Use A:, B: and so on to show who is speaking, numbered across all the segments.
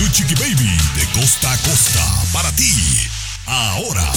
A: Tu Chiqui Baby de costa a costa para ti. Ahora.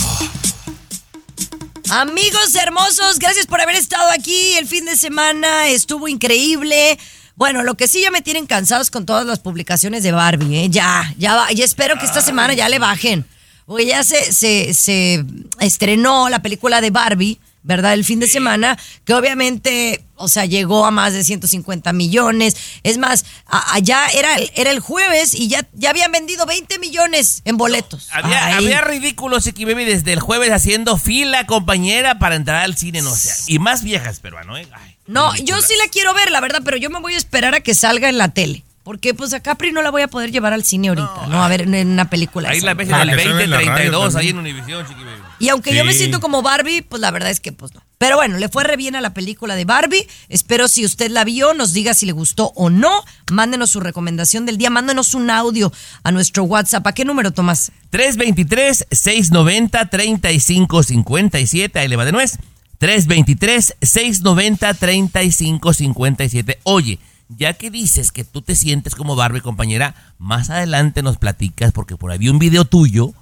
B: Amigos hermosos, gracias por haber estado aquí el fin de semana. Estuvo increíble. Bueno, lo que sí ya me tienen cansados con todas las publicaciones de Barbie, ¿eh? Ya, ya, va- ya espero que esta semana ya le bajen. Porque ya se, se, se estrenó la película de Barbie, ¿verdad? El fin de semana, que obviamente, o sea, llegó a más de 150 millones. Es más, a- allá era, el- era el jueves y ya, ya habían vendido 20 millones en boletos.
C: Había, había ridículos Chiqui Baby desde el jueves haciendo fila, compañera, para entrar al cine, no sé. Y más viejas peruano, ¿eh? Ay,
B: No, yo sí la quiero ver, la verdad, pero yo me voy a esperar a que salga en la tele. Porque pues a Capri no la voy a poder llevar al cine ahorita, no, a ver en una película.
C: Ahí
B: esa.
C: la ves en
D: Ah,
C: el
D: que suena en la radio
C: 2032, ahí en Univision, Chiqui Baby.
B: Y aunque yo me siento como Barbie, pues la verdad es que pues no. Pero bueno, le fue re bien a la película de Barbie. Espero si usted la vio, nos diga si le gustó o no. Mándenos su recomendación del día, mándenos un audio a nuestro WhatsApp. ¿A qué número, Tomás?
C: 323-690-3557, ahí le va de nuez. 323-690-3557. Oye, ya que dices que tú te sientes como Barbie, compañera, más adelante nos platicas porque por ahí vi un video tuyo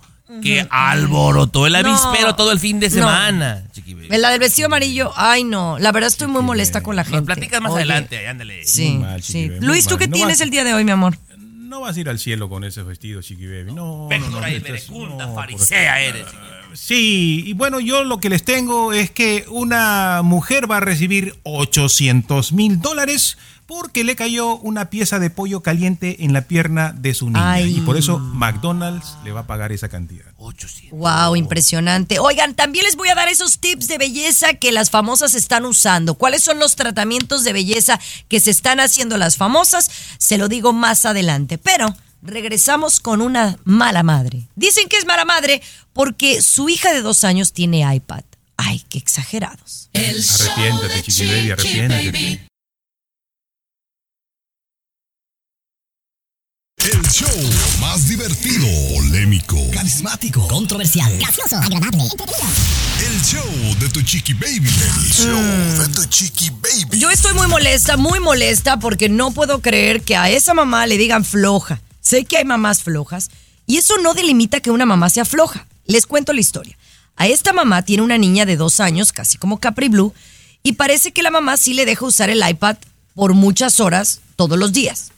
C: que alborotó el
B: No.
C: avispero todo el fin de
B: No.
C: semana, Baby.
B: La del vestido amarillo. Ay, no. La verdad estoy muy molesta con la gente.
C: Nos platicas más
B: Oye,
C: adelante, ándale.
B: Sí,
D: mal,
B: Luis, ¿tú
D: mal.
B: qué
D: No
B: tienes
D: vas-
B: el día de hoy, mi amor?
D: No vas a ir al cielo con ese vestido, Chiqui Baby. No, no,
C: Pectora
D: no,
C: y
D: estás-
C: verecunda
D: no, por-
C: farisea eres. Chiqui.
D: Sí, y bueno, yo lo que les tengo es que una mujer va a recibir 800 mil dólares porque le cayó una pieza de pollo caliente en la pierna de su niña.
B: Ay.
D: Y por eso McDonald's le va a pagar esa cantidad.
C: 800.
B: Wow, impresionante. Oigan, también les voy a dar esos tips de belleza que las famosas están usando. ¿Cuáles son los tratamientos de belleza que se están haciendo las famosas? Se lo digo más adelante. Pero regresamos con una mala madre. Dicen que es mala madre porque su hija de dos años tiene iPad. Ay, qué exagerados.
D: Arrepiéntate, Chiqui Baby, arrepiéntate.
A: El show más divertido, polémico, carismático,
E: Controversial. Gracioso. Agradable.
A: el show de tu Chiqui Baby. El show de tu Chiqui Baby.
B: Yo estoy muy molesta, muy molesta porque no puedo creer que a esa mamá le digan floja. Sé que hay mamás flojas y eso no delimita que una mamá sea floja. Les cuento la historia. A esta mamá tiene una niña de dos años, casi como Capri Blue, y parece que la mamá sí le deja usar el iPad por muchas horas todos los días.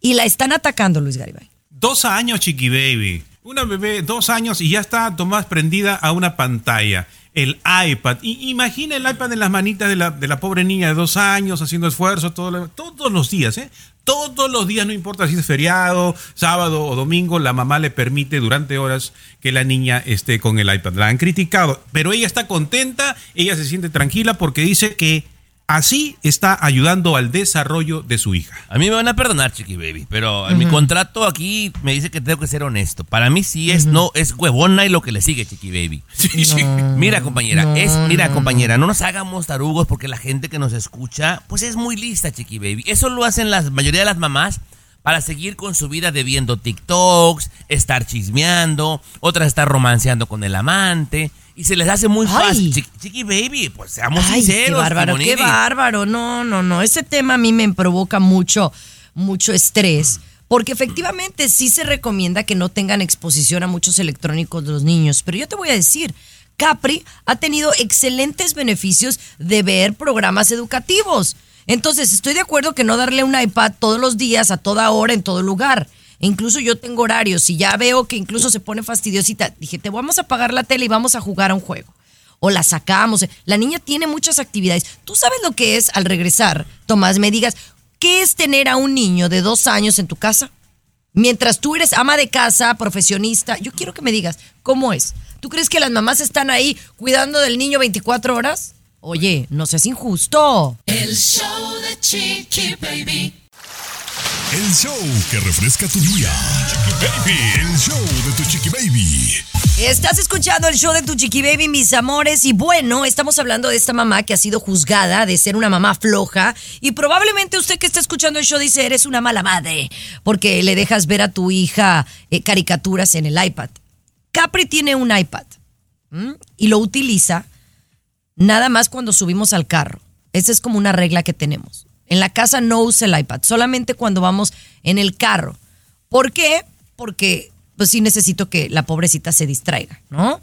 B: Y la están atacando, Luis Garibay.
D: Dos años, Chiqui Baby. Una bebé, dos años y ya está Tomás prendida a una pantalla. El iPad. Imagina el iPad en las manitas de la, de la pobre niña de dos años haciendo esfuerzo todos los días, ¿eh? Todos los días, no importa si es feriado, sábado o domingo, la mamá le permite durante horas que la niña esté con el iPad. La han criticado, pero ella está contenta, ella se siente tranquila porque dice que así está ayudando al desarrollo de su hija.
C: A mí me van a perdonar, Chiqui Baby, pero mi contrato aquí me dice que tengo que ser honesto. Para mí sí es no es huevona y lo que le sigue, Chiqui Baby. Mira, compañera, es mira, compañera, no nos hagamos tarugos porque la gente que nos escucha pues es muy lista, Chiqui Baby. Eso lo hacen la mayoría de las mamás para seguir con su vida de viendo TikToks, estar chismeando, otras estar romanceando con el amante y se les hace muy
B: Ay.
C: fácil, Chiqui, Chiqui Baby, pues seamos
B: Ay,
C: sinceros.
B: qué bárbaro, qué bárbaro. No, no, no. Ese tema a mí me provoca mucho, mucho estrés. Porque efectivamente sí se recomienda que no tengan exposición a muchos electrónicos los niños. Pero yo te voy a decir, Capri ha tenido excelentes beneficios de ver programas educativos. Entonces, estoy de acuerdo que no darle un iPad todos los días, a toda hora, en todo lugar. Incluso yo tengo horarios y ya veo que incluso se pone fastidiosita. Dije, te vamos a apagar la tele y vamos a jugar a un juego o la sacamos. La niña tiene muchas actividades. ¿Tú sabes lo que es al regresar, Tomás, me digas, qué es tener a un niño de dos años en tu casa? Mientras tú eres ama de casa, profesionista, yo quiero que me digas, ¿cómo es? ¿Tú crees que las mamás están ahí cuidando del niño 24 horas? Oye, no seas injusto.
F: El show de Chiqui Baby.
A: El show que refresca tu día. Chiqui Baby. El show de tu Chiqui Baby.
B: Estás escuchando el show de tu chiqui baby, mis amores, y bueno, estamos hablando de esta mamá que ha sido juzgada de ser una mamá floja y probablemente usted que está escuchando el show dice, eres una mala madre, porque le dejas ver a tu hija eh, caricaturas en el iPad. Capri tiene un iPad y lo utiliza nada más cuando subimos al carro. Esa es como una regla que tenemos. En la casa no usa el iPad, solamente cuando vamos en el carro. ¿Por qué? Porque pues sí necesito que la pobrecita se distraiga, ¿no?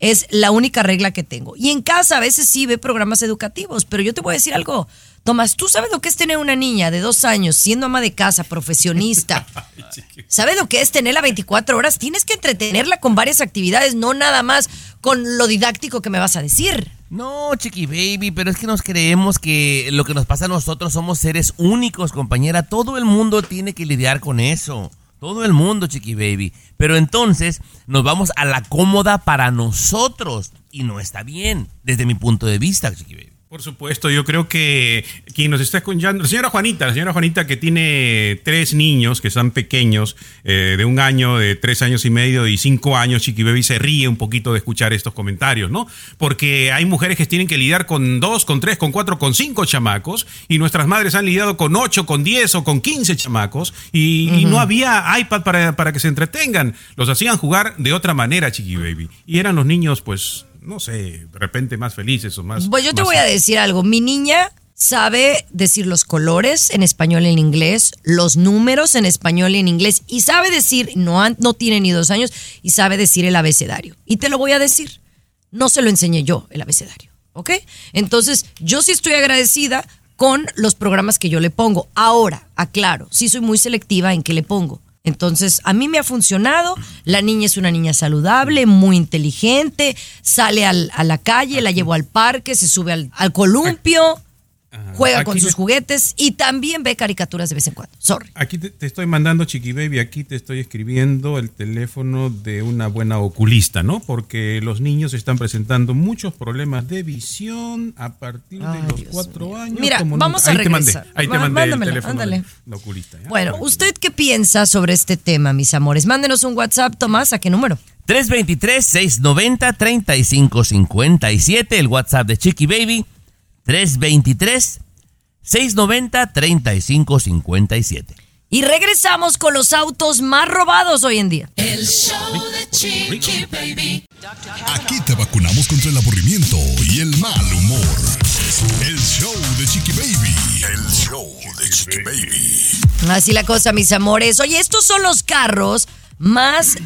B: Es la única regla que tengo. Y en casa a veces sí ve programas educativos, pero yo te voy a decir algo. Tomás, ¿tú sabes lo que es tener una niña de dos años siendo ama de casa, profesionista? ¿Sabes lo que es tenerla 24 horas? Tienes que entretenerla con varias actividades, no nada más con lo didáctico que me vas a decir.
C: No, chiqui baby, pero es que nos creemos que lo que nos pasa a nosotros somos seres únicos, compañera. Todo el mundo tiene que lidiar con eso. Todo el mundo, chiqui baby. Pero entonces nos vamos a la cómoda para nosotros. Y no está bien, desde mi punto de vista, chiqui baby.
D: Por supuesto, yo creo que quien nos está escuchando, la señora Juanita, la señora Juanita que tiene tres niños que son pequeños, eh, de un año, de tres años y medio y cinco años, Chiqui Baby se ríe un poquito de escuchar estos comentarios, ¿no? Porque hay mujeres que tienen que lidiar con dos, con tres, con cuatro, con cinco chamacos y nuestras madres han lidiado con ocho, con diez o con quince chamacos y, y no había iPad para, para que se entretengan. Los hacían jugar de otra manera, Chiqui Baby. Y eran los niños, pues, no sé, de repente más felices o más.
B: Pues yo te
D: más-
B: voy a decir algo. Mi niña sabe decir los colores en español y en inglés, los números en español y en inglés, y sabe decir, no, no tiene ni dos años, y sabe decir el abecedario. Y te lo voy a decir. No se lo enseñé yo, el abecedario. ¿Ok? Entonces, yo sí estoy agradecida con los programas que yo le pongo. Ahora, aclaro, sí soy muy selectiva en qué le pongo. Entonces, a mí me ha funcionado. La niña es una niña saludable, muy inteligente, sale al- a la calle, la llevo al parque, se sube al, al columpio, juega con sus juguetes y también ve caricaturas de vez en cuando. Sorry.
D: Aquí te, te estoy mandando, Chiqui Baby, aquí te estoy escribiendo el teléfono de una buena oculista, ¿no? Porque los niños están presentando muchos problemas de visión a partir de los
B: Dios
D: cuatro
B: mío.
D: años.
B: Mira,
D: como
B: vamos
D: nunca.
B: a
D: Ahí te mandé,
B: regresar.
D: ahí te
B: Ma-
D: mandé el teléfono
B: ándale.
D: de la oculista. ¿ya?
B: Bueno, ¿usted qué piensa sobre este tema, mis amores? Mándenos un WhatsApp, Tomás, ¿a qué número?
C: 323-690-3557, el WhatsApp de Chiqui Baby. 323-690-3557.
B: Y regresamos con los autos más robados hoy en día.
F: El show de Chiqui Baby.
A: Aquí te vacunamos contra el aburrimiento y el mal humor. El show de Chiqui Baby. El show de Chiqui Baby.
B: Así la cosa, mis amores. Oye, estos son los carros más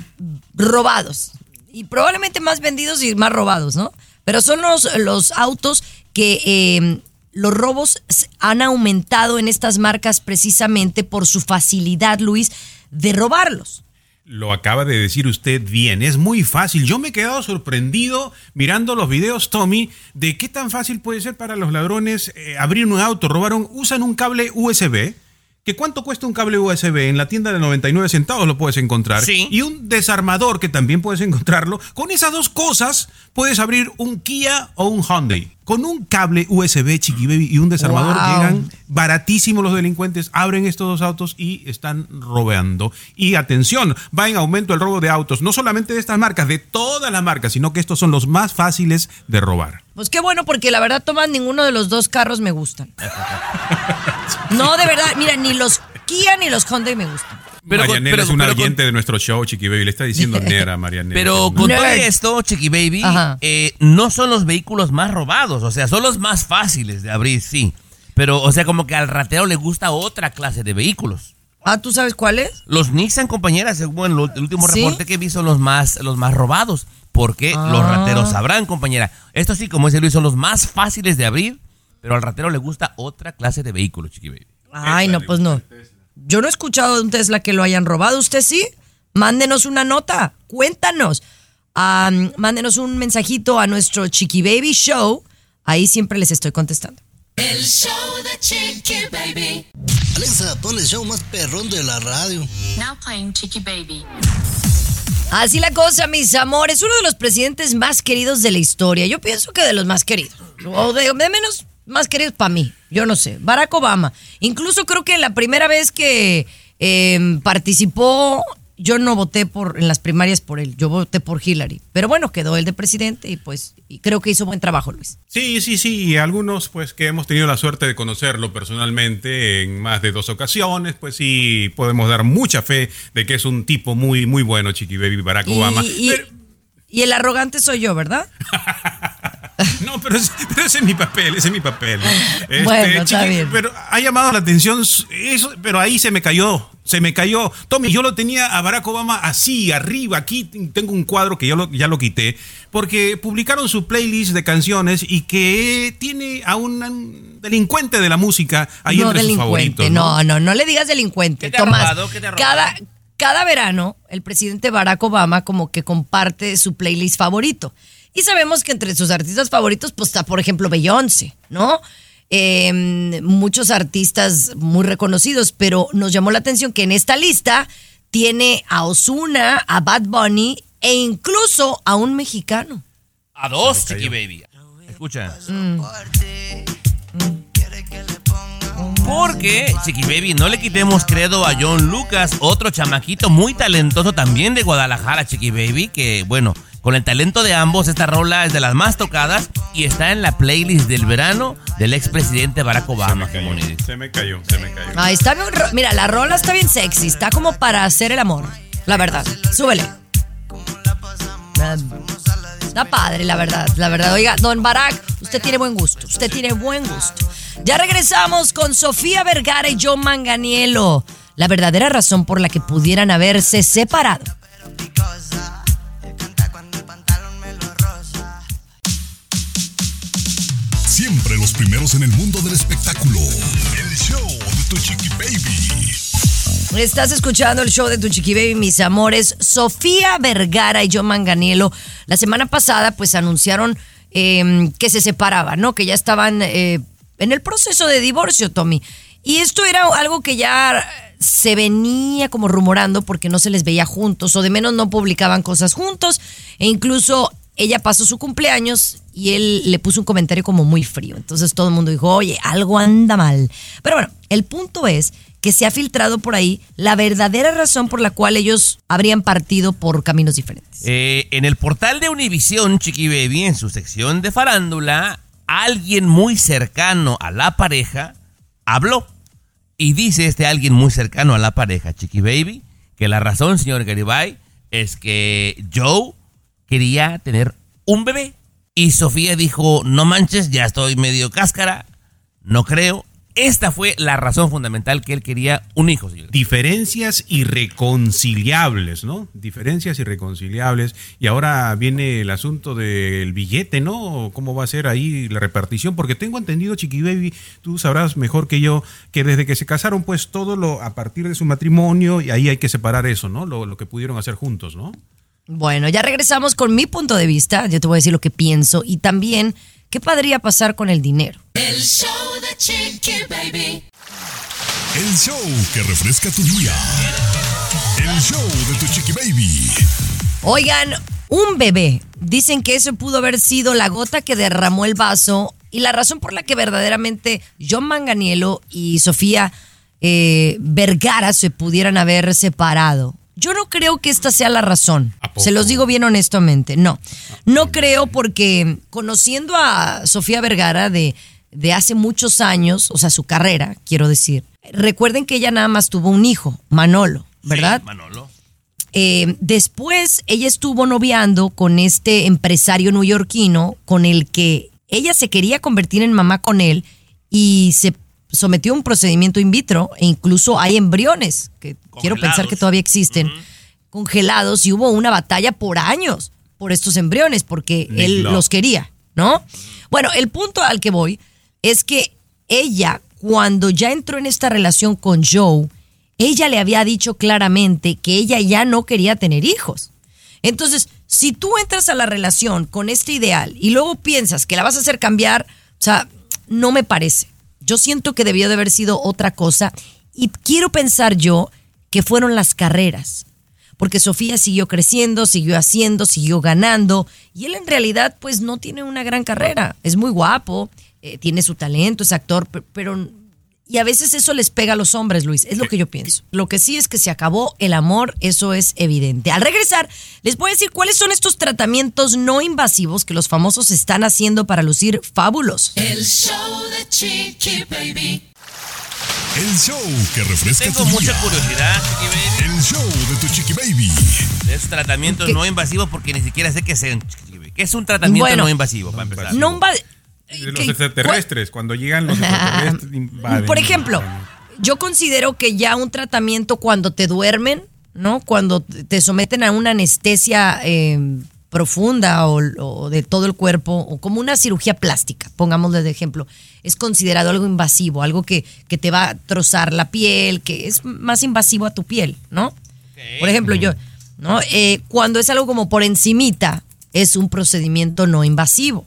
B: robados. Y probablemente más vendidos y más robados, ¿no? Pero son los, los autos que eh, los robos han aumentado en estas marcas precisamente por su facilidad, Luis, de robarlos.
D: Lo acaba de decir usted bien, es muy fácil. Yo me he quedado sorprendido mirando los videos, Tommy, de qué tan fácil puede ser para los ladrones eh, abrir un auto, robaron, usan un cable USB. ¿Que cuánto cuesta un cable USB? En la tienda de 99 centavos lo puedes encontrar.
C: Sí.
D: Y un desarmador que también puedes encontrarlo. Con esas dos cosas puedes abrir un Kia o un Hyundai. Con un cable USB, Chiqui Baby, y un desarmador
B: Wow.
D: llegan baratísimo los delincuentes, abren estos dos autos y están robando. Y atención, va en aumento el robo de autos, no solamente de estas marcas, de todas las marcas, sino que estos son los más fáciles de robar.
B: Pues qué bueno, porque la verdad, Tomás, ninguno de los dos carros me gustan. No, de verdad, mira, ni los Kia ni los Hyundai me gustan.
C: Pero con-
D: Marianela
C: pero-
D: es
C: con-
D: oyente de nuestro show, Chiqui Baby, le está diciendo Nera, Marianela.
C: Pero con
B: Nerd.
C: todo esto, Chiqui Baby, eh, no son los vehículos más robados, o sea, son los más fáciles de abrir, sí. Pero, o sea, como que al ratero le gusta otra clase de vehículos.
B: Ah, ¿tú sabes cuál es?
C: Los Nissan, compañeras, según el último
B: ¿Sí?
C: reporte que vi, son los más, los más robados. Porque
B: Ah.
C: los rateros sabrán, compañera. Esto sí, como dice Luis, son los más fáciles de abrir, pero al ratero le gusta otra clase de vehículo, Chiqui Baby.
B: Ay, no, pues no. Yo no he escuchado de un Tesla que lo hayan robado. ¿Usted sí? Mándenos una nota. Cuéntanos. Mándenos un mensajito a nuestro Chiqui Baby Show. Ahí siempre les estoy contestando.
F: El show de Chiqui Baby.
E: Alexa, pon el show más perrón de la radio.
G: Now playing Chicky Baby.
B: Así la cosa, mis amores. Uno de los presidentes más queridos de la historia. Yo pienso que de los más queridos. O de, de menos más queridos para mí. Yo no sé. Barack Obama. Incluso creo que la primera vez que eh, participó, yo no voté por en las primarias por él, yo voté por Hillary. Pero bueno, quedó él de presidente y pues y creo que hizo buen trabajo, Luis.
D: Sí, sí, sí, y algunos pues que hemos tenido la suerte de conocerlo personalmente en más de dos ocasiones, pues sí podemos dar mucha fe de que es un tipo muy muy bueno, Chiqui Baby Barack
B: Y,
D: Obama.
B: y-
D: Pero-
B: y el arrogante soy yo, ¿verdad?
D: no, pero, es- pero ese es mi papel, ese es mi papel. Este,
B: Bueno, está bien.
D: Pero ha llamado la atención eso, pero ahí se me cayó, se me cayó. Tommy, yo lo tenía a Barack Obama así, arriba, aquí tengo un cuadro que ya lo, ya lo quité, porque publicaron su playlist de canciones y que tiene a un delincuente de la música ahí
B: no
D: entre sus
B: delincuente,
D: favoritos.
B: no, no, no le digas delincuente.
C: ¿Qué te ha
B: Tomás,
C: robado? ¿Qué te ha robado?
B: cada, cada verano el presidente Barack Obama como que comparte su playlist favorito. Y sabemos que entre sus artistas favoritos pues está, por ejemplo, Beyoncé, ¿no? Eh, muchos artistas muy reconocidos, pero nos llamó la atención que en esta lista tiene a Osuna, a Bad Bunny e incluso a un mexicano.
C: A dos, Chiqui Baby. Escucha. Porque, Chiqui Baby, no le quitemos credo a John Lucas, otro chamaquito muy talentoso también de Guadalajara, Chiqui Baby, que bueno, con el talento de ambos, esta rola es de las más tocadas y está en la playlist del verano del expresidente Barack Obama.
D: Se me cayó, se me cayó, se me cayó.
B: Ah, está bien, mira, la rola está bien sexy, está como para hacer el amor, la verdad. Súbele. Está padre, la verdad, la verdad. Oiga, don Barack, usted tiene buen gusto, usted tiene buen gusto. Ya regresamos con Sofía Vergara y John Manganiello. La verdadera razón por la que pudieran haberse separado.
A: Siempre los primeros en el mundo del espectáculo. El show de tu chiqui baby.
B: Estás escuchando el show de Tu Chiqui Baby, mis amores. Sofía Vergara y John Manganiello, la semana pasada, pues anunciaron eh, que se separaban, ¿no? Que ya estaban eh, en el proceso de divorcio, Tommy. Y esto era algo que ya se venía como rumorando porque no se les veía juntos, o de menos no publicaban cosas juntos, e incluso ella pasó su cumpleaños y él le puso un comentario como muy frío. Entonces todo el mundo dijo, oye, algo anda mal. Pero bueno, el punto es que se ha filtrado por ahí la verdadera razón por la cual ellos habrían partido por caminos diferentes.
C: Eh, en el portal de Univisión, Chiqui Baby, en su sección de farándula, alguien muy cercano a la pareja habló. Y dice este alguien muy cercano a la pareja, Chiqui Baby, que la razón, señor Garibay, es que Joe quería tener un bebé. Y Sofía dijo, no manches, ya estoy medio cáscara, no creo. Esta fue la razón fundamental que él quería un hijo,
D: diferencias irreconciliables, ¿no? Diferencias irreconciliables. Y ahora viene el asunto del billete, ¿no? ¿Cómo va a ser ahí la repartición? Porque tengo entendido, Chiqui Baby, tú sabrás mejor que yo, que desde que se casaron, pues todo lo a partir de su matrimonio, y ahí hay que separar eso, ¿no? Lo, lo que pudieron hacer juntos, ¿no?
B: Bueno, ya regresamos con mi punto de vista, yo te voy a decir lo que pienso y también qué podría pasar con el dinero.
F: El show de Chiqui Baby.
A: El show que refresca tu día. El show de tu chiqui baby.
B: Oigan, un bebé. Dicen que eso pudo haber sido la gota que derramó el vaso y la razón por la que verdaderamente John Manganiello y Sofía eh, Vergara se pudieran haber separado. Yo no creo que esta sea la razón. Se los digo bien honestamente. No, no creo porque conociendo a Sofía Vergara de, de hace muchos años, o sea, su carrera, quiero decir, recuerden que ella nada más tuvo un hijo, Manolo, ¿verdad?
C: Sí, Manolo.
B: Eh, después ella estuvo noviando con este empresario neoyorquino con el que ella se quería convertir en mamá con él y se sometió a un procedimiento in vitro e incluso hay embriones que quiero pensar que todavía existen congelados y hubo una batalla por años por estos embriones porque
D: Nick
B: él
D: Love.
B: los quería, ¿no? Bueno, el punto al que voy es que ella cuando ya entró en esta relación con Joe, ella le había dicho claramente que ella ya no quería tener hijos. Entonces, si tú entras a la relación con este ideal y luego piensas que la vas a hacer cambiar, o sea, no me parece. Yo siento que debió de haber sido otra cosa y quiero pensar yo que fueron las carreras. Porque Sofía siguió creciendo, siguió haciendo, siguió ganando y él en realidad pues no tiene una gran carrera. Es muy guapo, eh, tiene su talento, es actor, pe- pero Y a veces eso les pega a los hombres, Luis. Es lo que yo pienso. Lo que sí es que se acabó el amor, eso es evidente. Al regresar, les voy a decir cuáles son estos tratamientos no invasivos que los famosos están haciendo para lucir fabulosos.
F: El show de Chiqui Baby.
A: El show que refresca
C: Tengo
A: tu
C: mucha
A: día.
C: curiosidad, Chiqui Baby,
A: El show de tu chiqui baby.
C: tratamientos
B: ¿Qué?
C: no invasivos porque ni siquiera sé qué Baby. ¿Qué es un tratamiento
B: Bueno,
C: no invasivo, para empezar?
B: No inva-
D: De los
B: ¿Qué-
D: extraterrestres, cuando llegan los extraterrestres invaden.
B: Por ejemplo, yo considero que ya un tratamiento cuando te duermen, ¿no? Cuando te someten a una anestesia eh, profunda o, o de todo el cuerpo, o como una cirugía plástica, pongámosle de ejemplo, es considerado algo invasivo, algo que, que te va a trozar la piel, que es más invasivo a tu piel, ¿no? Por ejemplo, yo, ¿no? Eh, cuando es algo como por encimita, es un procedimiento no invasivo,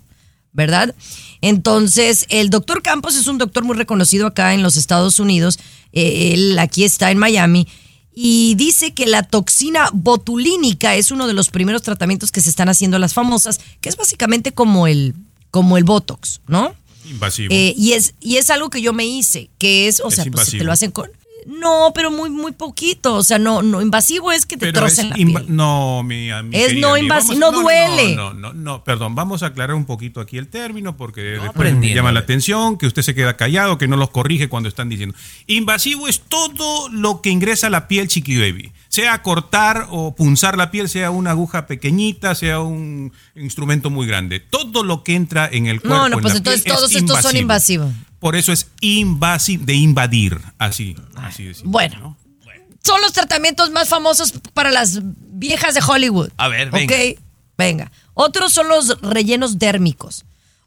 B: ¿verdad? Entonces, el doctor Campos es un doctor muy reconocido acá en los Estados Unidos. Eh, él aquí está en Miami. Y dice que la toxina botulínica es uno de los primeros tratamientos que se están haciendo las famosas, que es básicamente como el, como el Botox, ¿no?
D: Invasivo.
B: Eh, y, es, y es algo que yo me hice, que es, o
D: Es
B: sea, pues te lo hacen con... No, pero muy, muy poquito. O sea, no, no, invasivo es que te
D: Pero
B: trocen la piel.
D: No, mi, mi
B: Es
D: querida
B: no
D: amiga,
B: invasi-
D: vamos-
B: no duele.
D: No, no, no, no, perdón, vamos a aclarar un poquito aquí el término porque después me llama la atención que usted se queda callado, que no los corrige cuando están diciendo. Invasivo es todo lo que ingresa a la piel, chiqui baby. Sea cortar o punzar la piel, sea una aguja pequeñita, sea un instrumento muy grande. Todo lo que entra en el cuerpo.
B: No, no,
D: en
B: pues
D: la
B: entonces
D: es
B: todos estos son invasivos.
D: Por eso es invasivo, de invadir, así,
B: Bueno.
D: ¿no?
B: Son los tratamientos más famosos para las viejas de Hollywood.
C: A ver, venga.
B: Ok, venga. Otros son los rellenos dérmicos.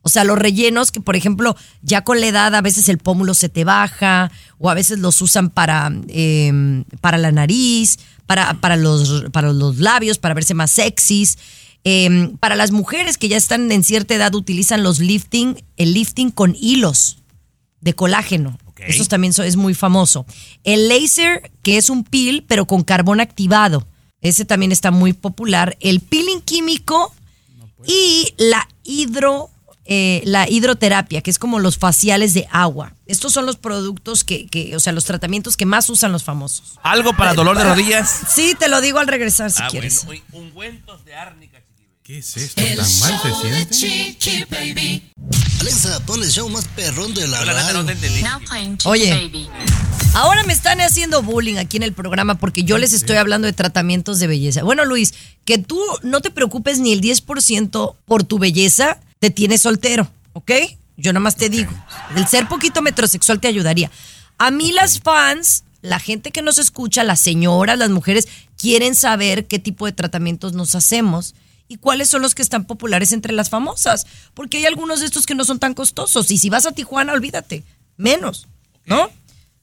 B: O sea, los rellenos que, por ejemplo, ya con la edad a veces el pómulo se te baja o a veces los usan para, eh, para la nariz, para, para, los, para los labios, para verse más sexys. Eh, para las mujeres que ya están en cierta edad utilizan los lifting, el lifting con hilos de colágeno.
C: Ok.
B: Eso también es muy famoso. El laser, que es un peel, pero con carbón activado. Ese también está muy popular. El peeling químico y la hidro. Eh, la hidroterapia, que es como los faciales de agua. Estos son los productos que, que, o sea, los tratamientos que más usan los famosos.
C: ¿Algo para dolor de rodillas?
B: Sí, te lo digo al regresar si
C: Ah,
B: quieres.
C: bueno, ungüentos de árnica.
D: ¿Qué es esto?
F: El
D: ¿Tan mal?
F: Chiqui Baby.
E: Alexa, pon el show más perrón de la
C: no
E: radio.
C: te
B: Oye.
G: Baby.
B: Ahora me están haciendo bullying aquí en el programa porque yo les estoy hablando de tratamientos de belleza. Bueno, Luis, que tú no te preocupes ni el 10% por tu belleza, te tienes soltero, ¿ok? Yo nada más te digo, el ser poquito metrosexual te ayudaría. A mí las fans, la gente que nos escucha, las señoras, las mujeres, quieren saber qué tipo de tratamientos nos hacemos y cuáles son los que están populares entre las famosas, porque hay algunos de estos que no son tan costosos y si vas a Tijuana, olvídate, menos, ¿no?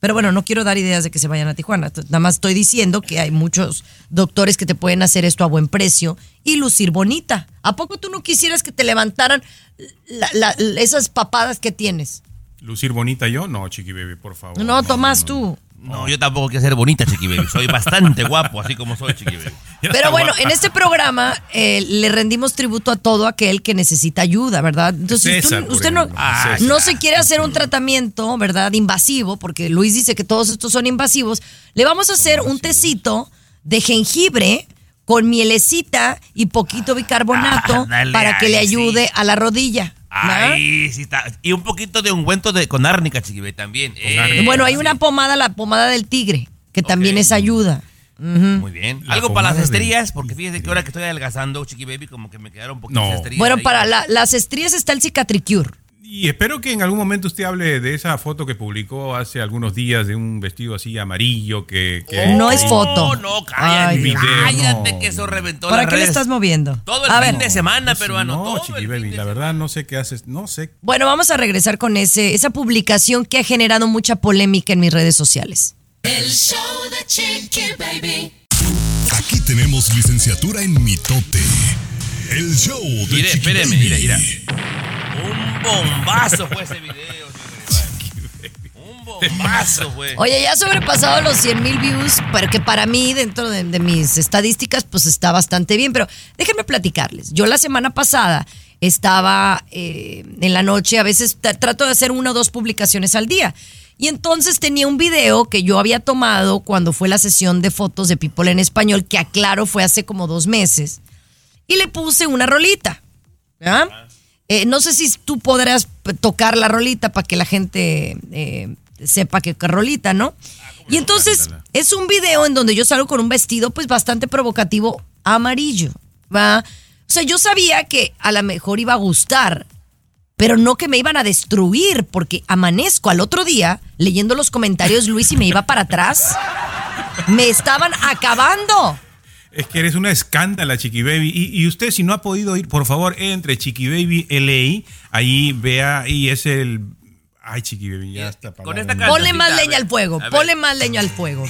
B: Pero bueno, no quiero dar ideas de que se vayan a Tijuana. Nada más estoy diciendo que hay muchos doctores que te pueden hacer esto a buen precio y lucir bonita. ¿A poco tú no quisieras que te levantaran la- la- esas papadas que tienes?
D: ¿Lucir bonita yo? No, chiqui baby, por favor.
B: No, Tomás, tú.
C: No, yo tampoco quiero ser bonita, Chiqui Baby. Soy bastante guapo, así como soy, Chiqui Baby.
B: Pero bueno,
D: guapa.
B: en este programa eh, le rendimos tributo a todo aquel que necesita ayuda, ¿verdad? Entonces,
D: César,
B: usted no,
D: César.
B: no se quiere hacer un tratamiento, ¿verdad? Invasivo, porque Luis dice que todos estos son invasivos. Le vamos a hacer un tecito de jengibre con mielecita y poquito bicarbonato
C: Ándale,
B: para que le
C: sí.
B: ayude a la rodilla.
C: Ay, sí está. Y un poquito de ungüento de, con árnica, Chiqui Baby, también. Eh.
B: Bueno, hay
C: sí.
B: una pomada, la pomada del tigre, que también es ayuda.
C: Muy bien.
D: La
C: Algo para las estrías, porque fíjese que ahora que estoy adelgazando, Chiqui Baby, como que me quedaron un poquito
D: No.
C: de estrías.
B: Bueno,
C: ahí.
B: para la- las estrías está el cicatricure.
D: Y espero que en algún momento usted hable de esa foto que publicó hace algunos días de un vestido así amarillo que... que-
B: No es foto.
C: No, no, cállate.
B: Ay,
C: cállate
D: no.
C: que eso reventó
B: ¿Para
C: las
B: qué le
C: redes.
B: estás moviendo?
C: Todo el
B: A
C: fin
B: ver.
C: de semana,
D: No,
C: peruano.
D: No,
C: todo
D: chiqui baby, la verdad no sé qué haces, no sé.
B: Bueno, vamos a regresar con ese, esa publicación que ha generado mucha polémica en mis redes sociales.
F: El show de Chiqui Baby.
A: Aquí tenemos licenciatura en mitote. El show de
C: Mire,
A: Chiqui
C: espéreme,
A: Baby.
C: mira, mira. Un bombazo fue ese video. Un bombazo fue.
B: Oye, ya ha sobrepasado los 100 mil views, pero que para mí, dentro de, de mis estadísticas, pues está bastante bien. Pero déjenme platicarles. Yo la semana pasada estaba eh, en la noche, a veces tra- trato de hacer una o dos publicaciones al día. Y entonces tenía un video que yo había tomado cuando fue la sesión de fotos de People en Español, que aclaro fue hace como dos meses. Y le puse una rolita. ¿verdad? Eh, no sé si tú podrás tocar la rolita para que la gente eh, sepa que qué rolita, ¿no? Y entonces es un video en donde yo salgo con un vestido pues bastante provocativo amarillo, ¿va? O sea, yo sabía que a lo mejor iba a gustar, pero no que me iban a destruir, porque amanezco al otro día leyendo los comentarios, Luis, y me iba para atrás. Me estaban acabando.
D: Es que eres una escándala, Chiqui Baby. Y, y usted, si no ha podido ir, por favor, entre Chiqui Baby LA. Ahí vea, y es el. Ay, Chiqui Baby, ya está.
C: Con esta.
B: Ponle más leña al fuego, ponle más leña al fuego.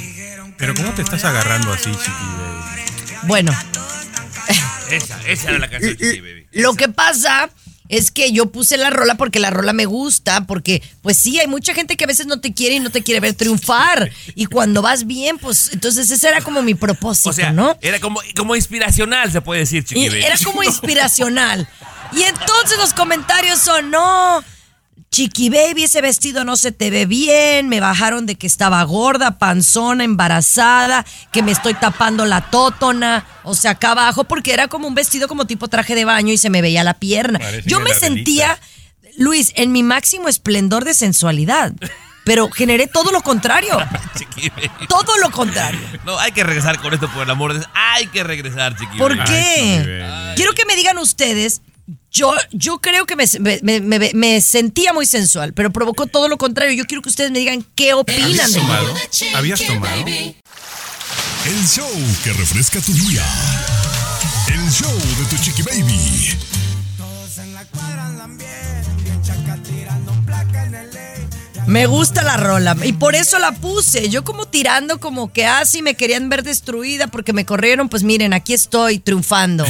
D: Pero ¿cómo te estás agarrando así, Chiqui Baby?
B: Bueno,
C: Esa, esa era la canción, Chiqui Baby.
B: lo que pasa es que yo puse la rola porque la rola me gusta, porque pues sí, hay mucha gente que a veces no te quiere y no te quiere ver triunfar. Y cuando vas bien, pues entonces ese era como mi propósito,
C: O sea,
B: ¿no?
C: era como, como inspiracional, se puede decir, Chiqui
B: Y
C: Baby.
B: era como inspiracional. Y entonces los comentarios son, no, Chiqui Baby, ese vestido no se te ve bien, me bajaron de que estaba gorda, panzona, embarazada, que me estoy tapando la tótona, o sea, acá abajo, porque era como un vestido como tipo traje de baño y se me veía la pierna.
D: Parece
B: Yo me sentía, Luis, en mi máximo esplendor de sensualidad, pero generé todo lo contrario,
C: Chiqui Baby.
B: todo lo contrario.
C: No, hay que regresar con esto, por el amor de. Hay que regresar, Chiqui
B: ¿Por
C: Baby.
B: qué? Quiero que me digan ustedes. Yo, yo creo que me, me- me- sentía muy sensual, pero provocó todo lo contrario. Yo quiero que ustedes me digan qué opinan
D: ¿Habías
B: de mí.
D: tomado? ¿Habías tomado?
A: El show que refresca tu día. El show de tu Chiqui Baby.
B: Me gusta la rola y por eso la puse. Yo como tirando como que así me querían ver destruida porque me corrieron, pues miren, aquí estoy triunfando.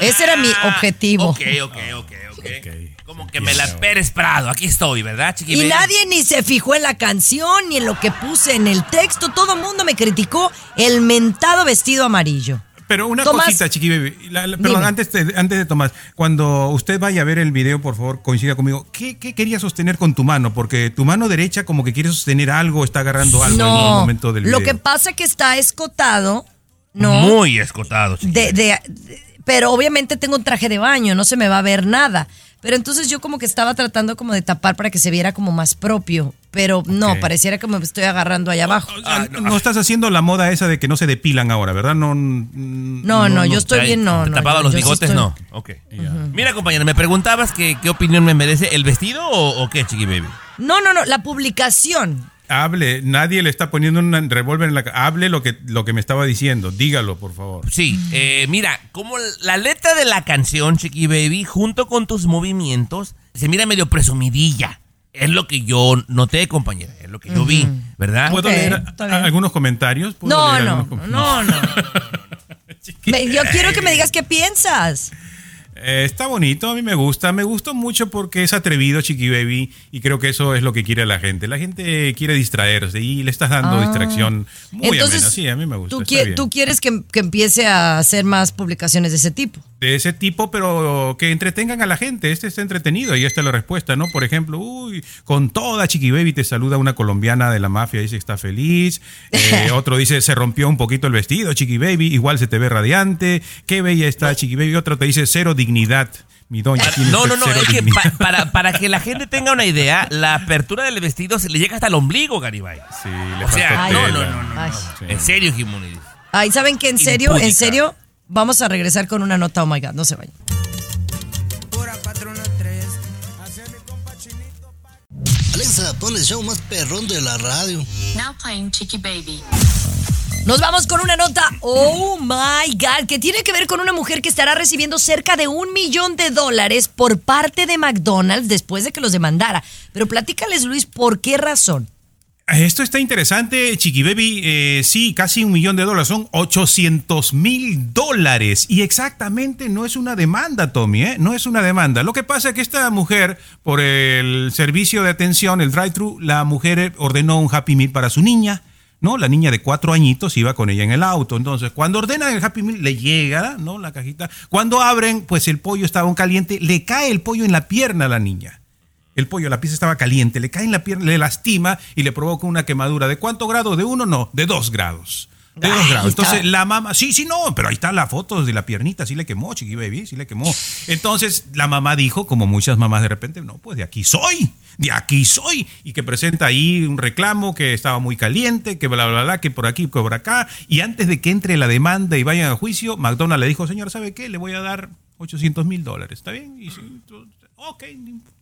B: Ese era mi objetivo.
C: Ok, ok, ok, ok. Como que me la Pérez Prado. Aquí estoy, ¿verdad, Chiqui
B: Y nadie ni se fijó en la canción ni en lo que puse en el texto. Todo el mundo me criticó el mentado vestido amarillo.
D: Pero una
B: Tomás.
D: cosita, Chiqui Baby. La- la- perdón, antes de, antes de Tomás, cuando usted vaya a ver el video, por favor, coincida conmigo. ¿Qué, qué quería sostener con tu mano? Porque tu mano derecha como que quiere sostener algo, está agarrando algo en un
B: No,
D: momento del video.
B: lo que pasa que está escotado, ¿no?
C: Muy escotado, Chiqui
B: de- de- pero obviamente tengo un traje de baño, no se me va a ver nada. Pero entonces yo como que estaba tratando como de tapar para que se viera como más propio. Pero no, pareciera que me estoy agarrando allá abajo.
D: O sea, no, estás haciendo la moda esa de que no se depilan ahora, ¿verdad? No,
B: No, no, yo estoy bien, no, no.
C: Tapado los
B: sí
C: bigotes,
B: estoy-
C: no. Ok. Mira, compañera, ¿me preguntabas que, qué opinión me merece el vestido o, o qué, Chiqui Baby?
B: No, no, no, la publicación.
D: Hable, nadie le está poniendo un revólver en la ca- Hable lo que, lo que me estaba diciendo, dígalo, por favor.
C: Sí, eh, mira, como la letra de la canción, Chiqui Baby, junto con tus movimientos, se mira medio presumidilla. Es lo que yo noté, compañera, es lo que yo vi, ¿verdad?
D: ¿Puedo leer algunos comentarios? ¿Puedo
B: No,
D: leer
B: no,
D: algunos com-
B: no, no. Me- yo quiero que me digas qué piensas.
D: Eh, está bonito, a mí me gusta. Me gustó mucho porque es atrevido, Chiqui Baby, y creo que eso es lo que quiere la gente. La gente quiere distraerse y le estás dando distracción muy
B: Ah. Entonces,
D: amena. Sí, a mí me gusta.
B: ¿tú, qui-
D: bien.
B: tú quieres que, que empiece a hacer más publicaciones de ese tipo?
D: De ese tipo, pero que entretengan a la gente. Este está entretenido y esta es la respuesta, ¿no? Por ejemplo, uy, con toda Chiqui Baby te saluda una colombiana de la mafia, dice que está feliz. Eh, otro dice, se rompió un poquito el vestido, Chiqui Baby, igual se te ve radiante. Qué bella está Chiqui Baby. Otro te dice, cero dignidad. Mi doña.
C: No, no, no, es que pa- para, para que la gente tenga una idea, la apertura del vestido se le llega hasta el ombligo, Garibay.
D: Sí, le
C: O sea, no, no, no, no. En serio, Jimonidis.
B: Ay, ¿saben qué? En serio, en serio, vamos a regresar con una nota. Oh my God, no se vayan.
E: Alexa, pon el show más perrón de la radio.
G: Now playing Chiqui Baby.
B: Nos vamos con una nota, oh my God, que tiene que ver con una mujer que estará recibiendo cerca de un millón de dólares por parte de McDonald's después de que los demandara. Pero platícales, Luis, ¿por qué razón?
D: Esto está interesante, Chiqui Baby. Eh, sí, casi un millón de dólares. Son 800 mil dólares. Y exactamente no es una demanda, Tommy, ¿eh? No es una demanda. Lo que pasa es que esta mujer, por el servicio de atención, el drive-thru, la mujer ordenó un Happy Meal para su niña. ¿no? La niña de cuatro añitos iba con ella en el auto. Entonces, cuando ordenan el Happy Meal, le llega, ¿no? La cajita. Cuando abren, pues el pollo estaba aún caliente, le cae el pollo en la pierna a la niña. El pollo, la pieza estaba caliente, le cae en la pierna, le lastima y le provoca una quemadura. ¿De cuánto grado? ¿De uno? No, de dos grados. De dos grados. Entonces la mamá, sí, sí, no, pero ahí está la foto de la piernita, sí le quemó, chiqui baby, sí le quemó. Entonces la mamá dijo, como muchas mamás de repente, no, pues de aquí soy, de aquí soy. Y que presenta ahí un reclamo que estaba muy caliente, que bla, bla, bla, que por aquí, que por acá. Y antes de que entre la demanda y vayan a juicio, McDonald's le dijo, señor, ¿sabe qué? Le voy a dar 800 mil dólares, ¿está bien? Y, sí, ok.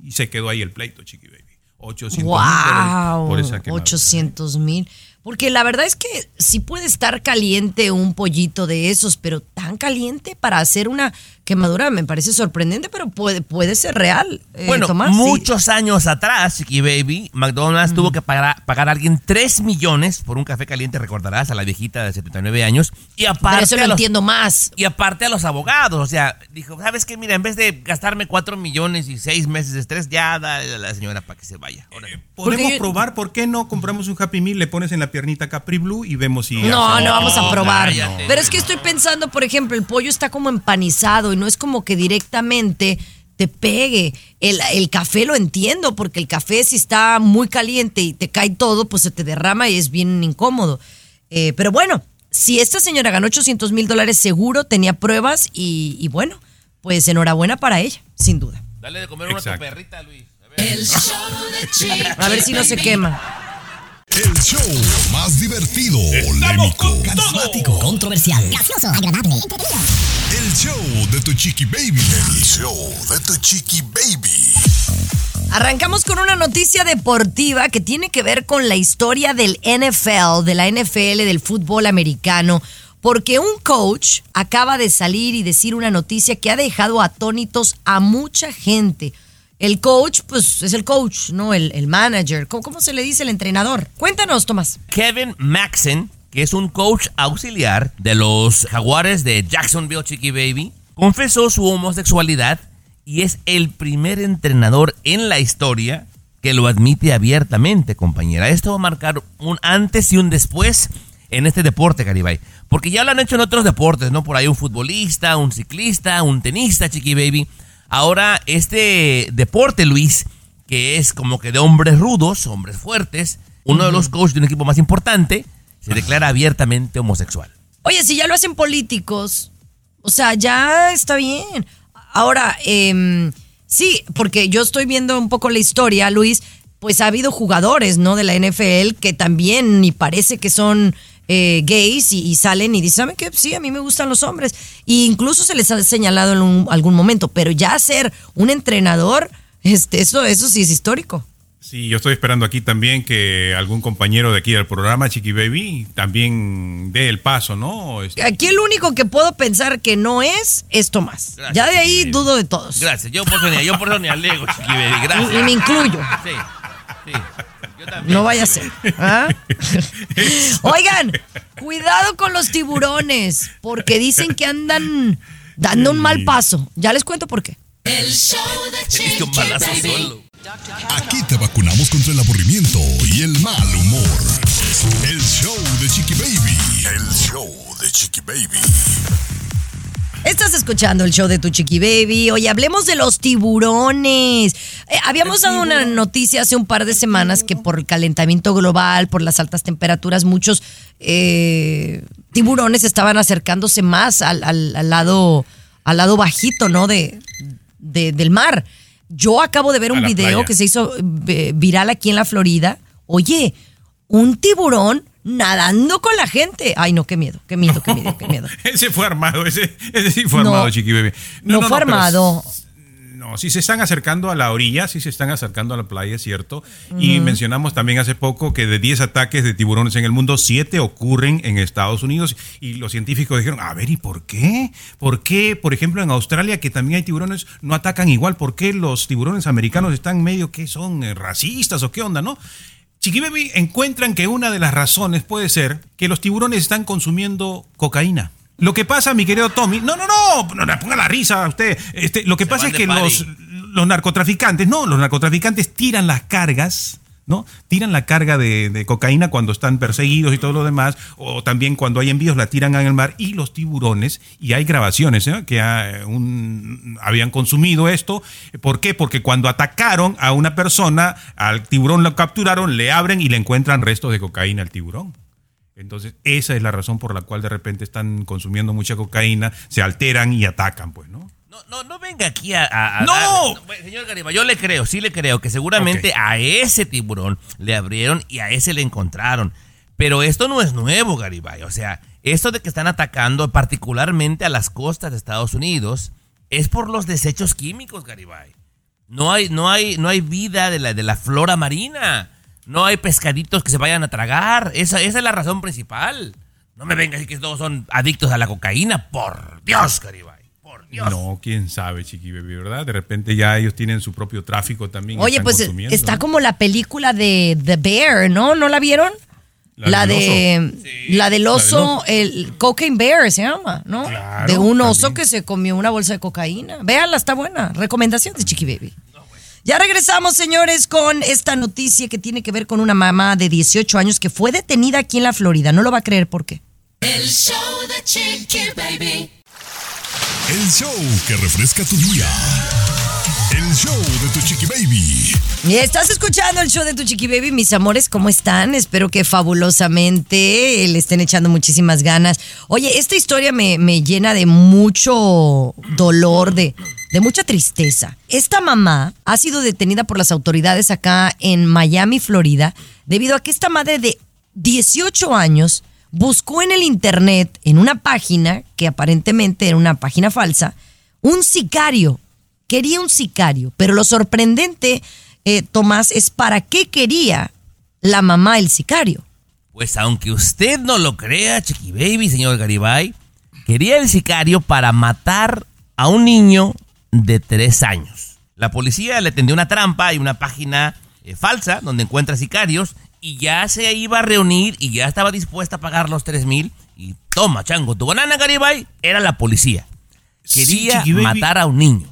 D: Y se quedó ahí el pleito, chiqui baby. 800 mil dólares
B: Wow,
D: por esa quemadura.
B: 800 mil. Porque la verdad es que sí puede estar caliente un pollito de esos, pero tan caliente para hacer una quemadura me parece sorprendente, pero puede, puede ser real. eh,
C: Bueno,
B: Tomás, sí.
C: muchos años atrás, Chiqui Baby, McDonald's tuvo que pagar, pagar a alguien 3 millones por un café caliente, recordarás, a la viejita de 79 años. Y aparte,
B: Pero eso
C: a
B: lo
C: los-
B: entiendo más.
C: y aparte a los abogados, o sea, dijo, ¿sabes qué? Mira, en vez de gastarme 4 millones y 6 meses de estrés, ya dale a la señora para que se vaya. Órale.
D: Podemos
B: Porque yo-
D: probar, ¿por qué no compramos un Happy Meal, le pones en la piernita Capri Blue y vemos si...
B: No,
D: hace-
B: no vamos a
C: No,
B: probar.
C: cállate.
B: Pero es que estoy pensando, por ejemplo, el pollo está como empanizado y no es como que directamente te pegue. El, el café lo entiendo, porque el café si está muy caliente y te cae todo, pues se te derrama y es bien incómodo. Eh, pero bueno, si esta señora ganó 800 mil dólares, seguro tenía pruebas y, y bueno, pues enhorabuena para ella, sin duda.
C: Dale de comer una a tu
D: Exacto.
C: perrita, Luis. A ver.
F: El show de Chiqui
B: A ver si no se
F: Baby.
B: quema.
A: El show más divertido, polémico,
E: Carismático, controversial, gracioso, agradable, entretenido.
A: el show de tu chiqui baby. El show de tu chiqui baby.
B: Arrancamos con una noticia deportiva que tiene que ver con la historia del NFL, de la NFL, del fútbol americano, porque un coach acaba de salir y decir una noticia que ha dejado atónitos a mucha gente. El coach, pues es el coach, ¿no? El, el manager. ¿Cómo, cómo se le dice el entrenador? Cuéntanos, Tomás.
C: Kevin Maxon, que es un coach auxiliar de los jaguares de Jacksonville Chiqui Baby, confesó su homosexualidad y es el primer entrenador en la historia que lo admite abiertamente, compañera. Esto va a marcar un antes y un después en este deporte, Caribay. Porque ya lo han hecho en otros deportes, ¿no? Por ahí un futbolista, un ciclista, un tenista, Chiqui Baby. Ahora, este deporte, Luis, que es como que de hombres rudos, hombres fuertes, uno de los coaches de un equipo más importante, se declara abiertamente homosexual.
B: Oye, si ya lo hacen políticos, o sea, ya está bien. Ahora, em, sí, porque yo estoy viendo un poco la historia, Luis, pues ha habido jugadores, ¿no? De la NFL que también ni parece que son eh, gays y, y salen y dicen, ¿saben qué? Sí, a mí me gustan los hombres. E incluso se les ha señalado en un- algún momento, pero ya ser un entrenador, este, eso, eso sí es histórico.
D: Sí, yo estoy esperando aquí también que algún compañero de aquí del programa, Chiqui Baby, también dé el paso, ¿no? Este,
B: Aquí el único que puedo pensar que no es, es Tomás.
C: Gracias,
B: ya de ahí dudo de todos.
C: Gracias, yo por eso ni, yo por eso ni alego, Chiqui Baby, gracias.
B: Y, y me incluyo.
C: Sí, sí, yo también,
B: No vaya a ser. ¿ah? Oigan, cuidado con los tiburones, porque dicen que andan dando un mal paso. Ya les cuento por qué.
F: El show de Chiqui Baby.
A: Aquí te vacunamos contra el aburrimiento y el mal humor. El show de Chiqui Baby. El show de Chiqui Baby.
B: Estás escuchando el show de tu chiqui baby. Hoy hablemos de los tiburones. Eh, habíamos dado una noticia hace un par de semanas que por el calentamiento global, por las altas temperaturas, muchos eh, tiburones estaban acercándose más al, al- al lado, al lado bajito, ¿no? De, de- del mar. Yo acabo de ver un video
D: playa.
B: que se hizo eh, viral aquí en la Florida. Oye, un tiburón nadando con la gente. Ay, no, qué miedo, qué miedo, qué miedo, qué miedo.
D: ese fue armado, ese, ese sí fue
B: No,
D: armado, Chiqui Baby.
B: No, fue armado.
D: No, sí se están acercando a la orilla, sí se están acercando a la playa, es cierto. Y mencionamos también hace poco que de 10 ataques de tiburones en el mundo, 7 ocurren en Estados Unidos. Y los científicos dijeron, a ver, ¿y por qué? ¿Por qué, por ejemplo, en Australia, que también hay tiburones, no atacan igual? ¿Por qué los tiburones americanos están medio que son eh, racistas o qué onda, no? Chiqui Baby encuentran que una de las razones puede ser que los tiburones están consumiendo cocaína. Lo que pasa, mi querido Tommy, no, no, no, no le ponga la risa a usted. Este, lo que
C: Se
D: pasa es que los narcotraficantes, no, los narcotraficantes tiran las cargas ¿no? Tiran la carga de, cocaína cuando están perseguidos y todo lo demás, o también cuando hay envíos la tiran en el mar y los tiburones, y hay grabaciones ¿eh? que ah, habían consumido esto. ¿Por qué? Porque cuando atacaron a una persona, al tiburón lo capturaron, le abren y le encuentran restos de cocaína al tiburón. Entonces, esa es la razón por la cual de repente están consumiendo mucha cocaína, se alteran y atacan, pues, ¿no?
C: No, no, no venga aquí a... a- a
D: ¡No!
C: dar- señor Garibay, yo le creo, sí le creo que seguramente a ese tiburón le abrieron y a ese le encontraron. Pero esto no es nuevo, Garibay. O sea, esto de que están atacando particularmente a las costas de Estados Unidos es por los desechos químicos, Garibay. No hay, no hay, no hay vida de la, de la flora marina. No hay pescaditos que se vayan a tragar. Esa, esa es la razón principal. No me venga a decir que todos son adictos a la cocaína. Por Dios, Garibay. Por Dios.
D: No, quién sabe, Chiqui Baby, ¿verdad? De repente ya ellos tienen su propio tráfico también.
B: Oye, pues está
D: ¿no?
B: como la película de The Bear, ¿no? ¿No la vieron?
D: La
B: de la del oso,
D: oso.
B: el Cocaine Bear se llama, ¿no?
D: Claro,
B: de un oso
D: también.
B: que se comió una bolsa de cocaína. Véanla, está buena. Recomendación de Chiqui Baby. Ya regresamos, señores, con esta noticia que tiene que ver con una mamá de 18 años que fue detenida aquí en la Florida. No lo va a creer por qué.
F: El show de Chiqui Baby.
A: El show que refresca tu día. El show de tu chiqui baby.
B: Estás escuchando el show de tu Chiqui Baby, mis amores, ¿cómo están? Espero que fabulosamente le estén echando muchísimas ganas. Oye, esta historia me, me llena de mucho dolor, de, de mucha tristeza. Esta mamá ha sido detenida por las autoridades acá en Miami, Florida, debido a que esta madre de 18 años buscó en el internet, en una página, que aparentemente era una página falsa, un sicario quería un sicario, pero lo sorprendente, eh, Tomás, es para qué quería la mamá el sicario.
C: Pues aunque usted no lo crea, Chiqui Baby, señor Garibay, quería el sicario para matar a un niño de tres años. La policía le tendió una trampa y una página eh, falsa donde encuentra sicarios y ya se iba a reunir y ya estaba dispuesta a pagar los tres mil. Y toma, chango, tu banana, Garibay, era la policía. Quería matar a un niño.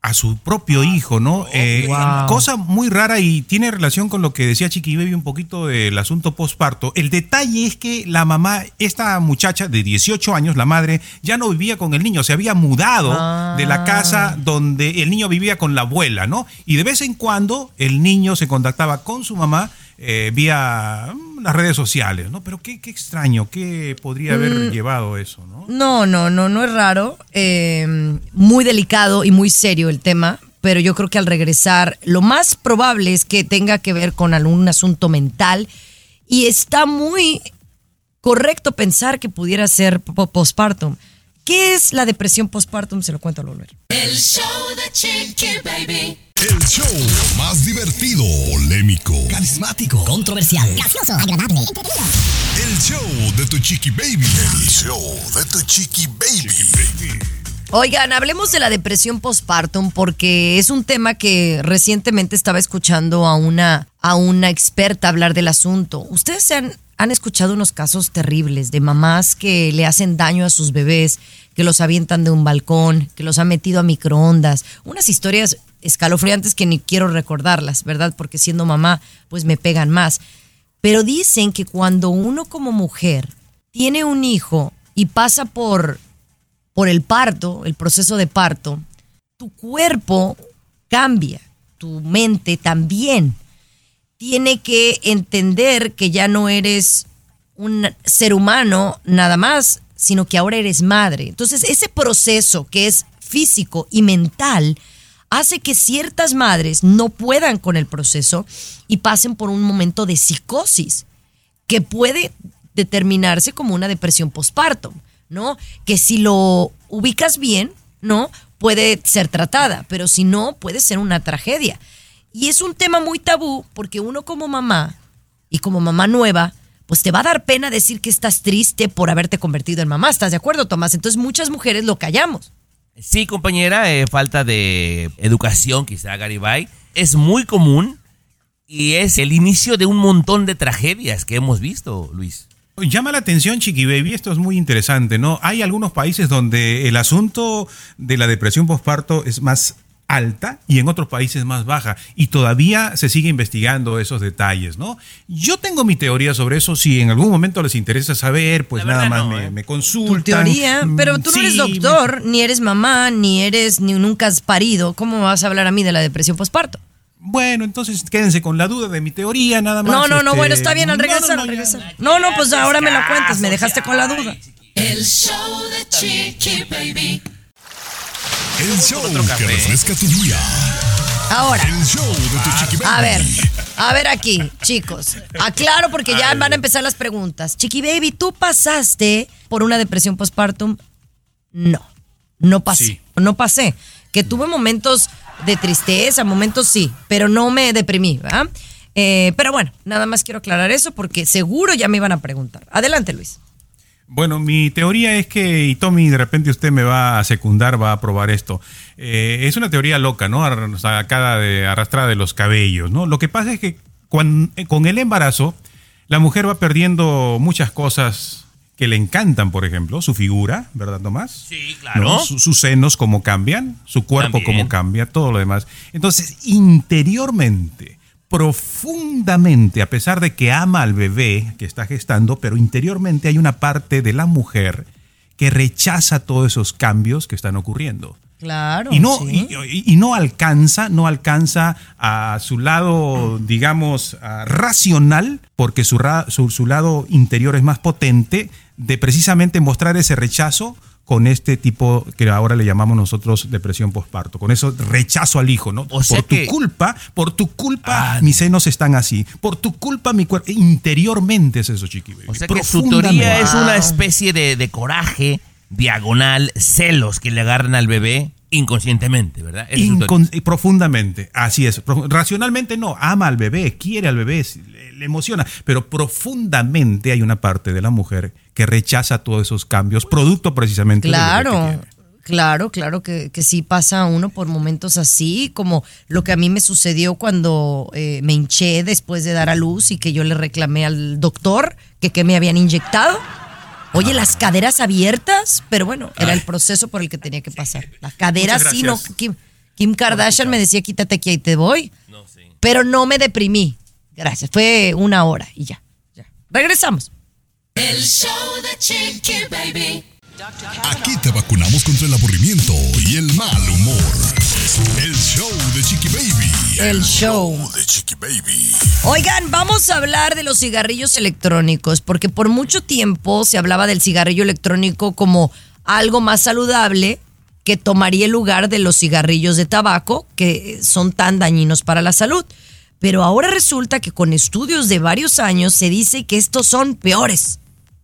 D: a su propio hijo, ¿no? Eh,
B: Wow.
D: Cosa muy rara y tiene relación con lo que decía Chiqui Baby un poquito del asunto postparto. El detalle es que la mamá, esta muchacha de 18 años, la madre, ya no vivía con el niño, se había mudado de la casa donde el niño vivía con la abuela, ¿no? Y de vez en cuando el niño se contactaba con su mamá eh, vía mm, las redes sociales, ¿no? Pero qué, qué extraño, qué podría haber llevado eso, ¿no?
B: No, no, no, no es raro. Eh, muy delicado y muy serio el tema, pero yo creo que al regresar lo más probable es que tenga que ver con algún asunto mental y está muy correcto pensar que pudiera ser po- postpartum. ¿Qué es la depresión postpartum? Se lo cuento al volver.
F: El show de Chiqui Baby.
A: El show más divertido, polémico,
E: Carismático, controversial,
H: gracioso, agradable, entretenido.
A: el show de tu chiqui baby. El show de tu chiqui baby.
B: Oigan, hablemos de la depresión postpartum porque es un tema que recientemente estaba escuchando a una, a una experta hablar del asunto. Ustedes se han, han escuchado unos casos terribles de mamás que le hacen daño a sus bebés, que los avientan de un balcón, que los han metido a microondas. Unas historias escalofriantes que ni quiero recordarlas, ¿verdad? Porque siendo mamá, pues me pegan más. Pero dicen que cuando uno como mujer tiene un hijo y pasa por por el parto, el proceso de parto, tu cuerpo cambia, tu mente también. Tiene que entender que ya no eres un ser humano nada más, sino que ahora eres madre. Entonces, ese proceso que es físico y mental hace que ciertas madres no puedan con el proceso y pasen por un momento de psicosis que puede determinarse como una depresión postparto, ¿no? Que si lo ubicas bien, ¿no? Puede ser tratada, pero si no, puede ser una tragedia. Y es un tema muy tabú porque uno como mamá y como mamá nueva, pues te va a dar pena decir que estás triste por haberte convertido en mamá. ¿Estás de acuerdo, Tomás? Entonces muchas mujeres lo callamos.
C: Sí, compañera, eh, falta de educación, quizá, Garibay. Es muy común y es el inicio de un montón de tragedias que hemos visto, Luis.
D: Llama la atención, Chiqui Baby, esto es muy interesante, ¿no? Hay algunos países donde el asunto de la depresión postparto es más alta y en otros países más baja. Y todavía se sigue investigando esos detalles, ¿no? Yo tengo mi teoría sobre eso. Si en algún momento les interesa saber, pues nada más
C: no,
D: me,
C: ¿eh?
D: me
B: Tu
D: consultan.
B: teoría,
D: Mm,
B: pero tú no eres doctor, ni eres mamá, ni eres, ni nunca has parido. ¿Cómo me vas a hablar a mí de la depresión postparto?
D: Bueno, entonces quédense con la duda de mi teoría, nada más.
B: No, no, no,
D: este,
B: bueno, está bien, al
D: no, no,
B: regresar,
D: no,
B: al
D: ya.
B: regresar. No, no, pues ahora me la cuentas, me dejaste con la duda.
F: El show de Chiqui Baby.
A: El show
C: café.
A: que refresca tu día.
B: Ahora,
A: El show de tu chiqui baby.
B: a ver, a ver aquí, chicos. Aclaro porque ya van a empezar las preguntas. Chiqui Baby, ¿tú pasaste por una depresión postpartum? No, no pasé,
D: Sí.
B: no pasé. Que tuve momentos de tristeza, momentos sí, pero no me deprimí, ¿verdad? Eh, pero bueno, nada más quiero aclarar eso porque seguro ya me iban a preguntar. Adelante, Luis.
D: Bueno, mi teoría es que, y Tommy, de repente usted me va a secundar, va a probar esto. Eh, es una teoría loca, ¿no? Sacada de, arrastrada de los cabellos, ¿no? Lo que pasa es que eh, con el embarazo, la mujer va perdiendo muchas cosas que le encantan, por ejemplo, su figura, ¿verdad, Tomás?
C: Sí, claro.
D: ¿No? Su- sus senos, cómo cambian, su cuerpo,
C: También.
D: cómo cambia, todo lo demás. Entonces, interiormente, profundamente, a pesar de que ama al bebé que está gestando, pero interiormente hay una parte de la mujer que rechaza todos esos cambios que están ocurriendo.
B: Claro.
D: Y no,
B: sí.
D: y, y no alcanza, no alcanza a su lado, digamos, racional, porque su, ra- su, su lado interior es más potente, de precisamente mostrar ese rechazo con este tipo que ahora le llamamos nosotros depresión postparto, con eso rechazo al hijo, ¿no?
C: O sea
D: por tu
C: que-
D: culpa, por tu culpa
C: Ah,
D: mis senos están así, por tu culpa mi cuerpo, interiormente es eso, chiqui baby,
C: O sea que su teoría es una especie de, de coraje, diagonal, celos que le agarran al bebé inconscientemente, ¿verdad? Es
D: profundamente, así es. Racionalmente no, ama al bebé, quiere al bebé, le, le emociona, pero profundamente hay una parte de la mujer que rechaza todos esos cambios, producto precisamente del bebé que
B: Claro,
D: tiene.
B: claro, claro que, que sí pasa uno por momentos así, como lo que a mí me sucedió cuando eh, me hinché después de dar a luz y que yo le reclamé al doctor que, que me habían inyectado. Oye, las caderas abiertas, pero bueno, era el proceso por el que tenía que pasar. La cadera
D: Muchas
B: sí, no. Kim, Kim Kardashian me decía, quítate aquí, ahí te voy. Pero no me deprimí. Gracias, fue una hora y ya. ya. Regresamos.
F: El show de Chiqui Baby.
A: Aquí te vacunamos contra el aburrimiento y el mal humor. El show de Chiqui Baby.
B: El show.
A: de Chiqui Baby.
B: Oigan, vamos a hablar de los cigarrillos electrónicos, porque por mucho tiempo se hablaba del cigarrillo electrónico como algo más saludable que tomaría el lugar de los cigarrillos de tabaco, que son tan dañinos para la salud. Pero ahora resulta que con estudios de varios años se dice que estos son peores.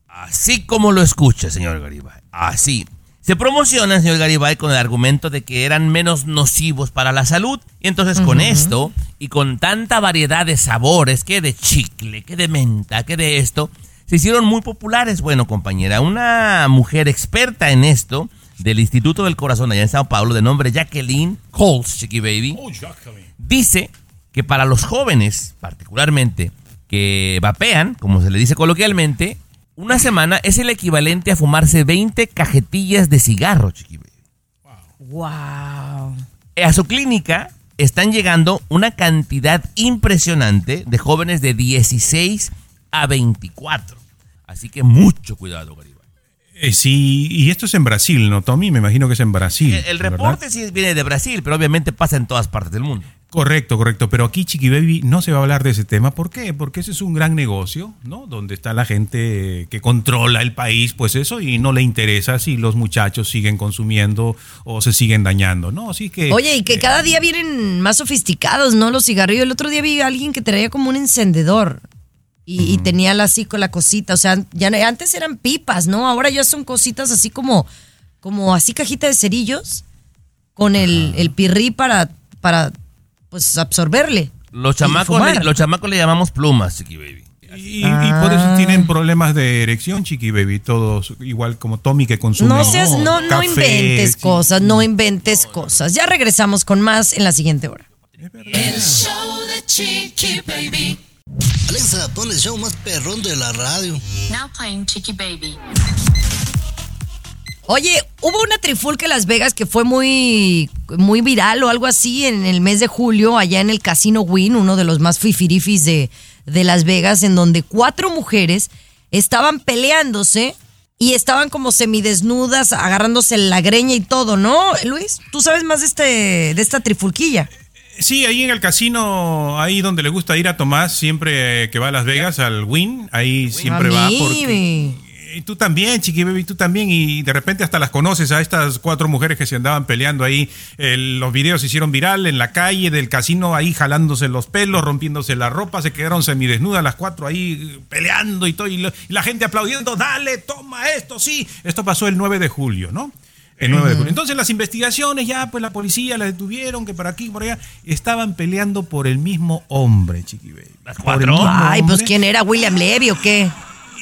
C: Así como lo escucha, señor Garibay. Así. Se promociona, señor Garibay, con el argumento de que eran menos nocivos para la salud. Y entonces con esto, y con tanta variedad de sabores, que de chicle, que de menta, que de esto, se hicieron muy populares. Bueno, compañera, una mujer experta en esto, del Instituto del Corazón allá en Sao Paulo, de nombre Jacqueline Coles, Chiqui Baby, dice que para los jóvenes, particularmente, que vapean, como se le dice coloquialmente, una semana es el equivalente a fumarse 20 cajetillas de cigarro, chiqui baby.
B: Wow.
C: A su clínica están llegando una cantidad impresionante de jóvenes de 16 a 24. Así que mucho cuidado, Garibay.
D: Eh, sí, y esto es en Brasil, ¿no, Tommy? Me imagino que es en Brasil.
C: El, el
D: ¿verdad?
C: reporte sí viene de Brasil, pero obviamente pasa en todas partes del mundo.
D: Correcto, correcto. Pero aquí, Chiqui Baby, no se va a hablar de ese tema. ¿Por qué? Porque ese es un gran negocio, ¿no? Donde está la gente que controla el país, pues eso, y no le interesa si los muchachos siguen consumiendo o se siguen dañando, ¿no? Así que.
B: Oye, y que cada día vienen más sofisticados, ¿no? Los cigarrillos. El otro día vi a alguien que traía como un encendedor y, y tenía la, así con la cosita. O sea, ya no- antes eran pipas, ¿no? Ahora ya son cositas así como, como así cajita de cerillos con el, el pirrí para, para, pues, absorberle.
C: Los chamacos, le, los chamacos le llamamos plumas, chiqui baby.
D: Y, y por eso tienen problemas de erección, Chiqui Baby, todos, igual como Tommy que consume.
B: No seas, no, no
D: café,
B: inventes
D: sí.
B: cosas, no inventes cosas. Ya regresamos con más en la siguiente hora.
F: El show de Chiqui Baby.
E: Alexa, pon el show más perrón de la radio.
G: Now playing Chicky Baby.
B: Oye, hubo una trifulca en Las Vegas que fue muy, muy viral o algo así en el mes de julio, allá en el Casino Win, uno de los más fifirifis de, de Las Vegas, en donde cuatro mujeres estaban peleándose y estaban como semidesnudas, agarrándose la greña y todo, ¿no, Luis? ¿Tú sabes más de, este, de esta trifulquilla?
D: Sí, ahí en el casino, ahí donde le gusta ir a Tomás, siempre que va a Las Vegas, al Win, ahí siempre va porque... Y tú también, Chiqui Baby, tú también. Y de repente hasta las conoces a estas cuatro mujeres que se andaban peleando ahí. El- los videos se hicieron viral en la calle del casino, ahí jalándose los pelos, rompiéndose la ropa. Se quedaron semidesnudas las cuatro ahí eh, peleando y todo. Y, lo- y la gente aplaudiendo, dale, toma esto, sí. Esto pasó el 9 de julio, ¿no? El 9 de julio. Entonces las investigaciones, ya pues la policía la detuvieron, que por aquí, por allá. Estaban peleando por el mismo hombre, Chiqui Baby.
C: ¿Las
D: Por
C: cuatro?
D: el mismo
B: Ay, pues. ¿quién era? ¿William Levy o qué?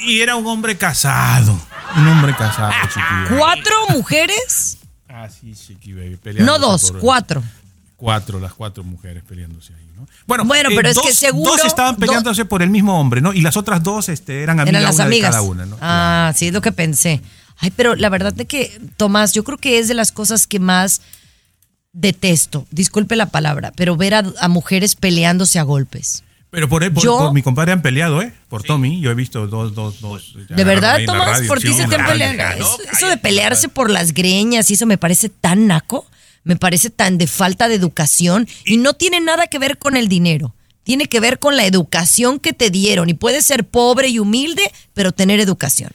D: Y era un hombre casado. Un hombre casado, Chiqui Baby.
B: ¿Cuatro mujeres?
D: Ah, sí, Chiqui Baby.
B: No dos,
D: por-
B: cuatro.
D: Cuatro, las cuatro mujeres peleándose ahí, ¿no? Bueno,
B: Bueno, pero es
D: dos,
B: que seguro-
D: Dos estaban
B: do-
D: peleándose por el mismo hombre, ¿no? Y las otras dos este, eran amigas
B: Eran las
D: una de cada una, ¿no?
B: Ah, sí, es lo que pensé. Ay, pero la verdad de que, Tomás, yo creo que es de las cosas que más detesto, disculpe la palabra, pero ver a, a mujeres peleándose a golpes.
D: Pero por, por,
B: Yo-
D: por mi compadre han peleado, ¿eh? Por Tommy. Yo he visto dos, dos, dos. ya
B: ¿De verdad, Tomás?
D: radio,
B: ¿Por ti
D: sí,
B: se te han peleado?
C: no,
B: Eso, eso de pelearse por las greñas y eso me parece tan naco, me parece tan de falta de educación y no tiene nada que ver con el dinero. Tiene que ver con la educación que te dieron y puedes ser pobre y humilde, pero tener educación.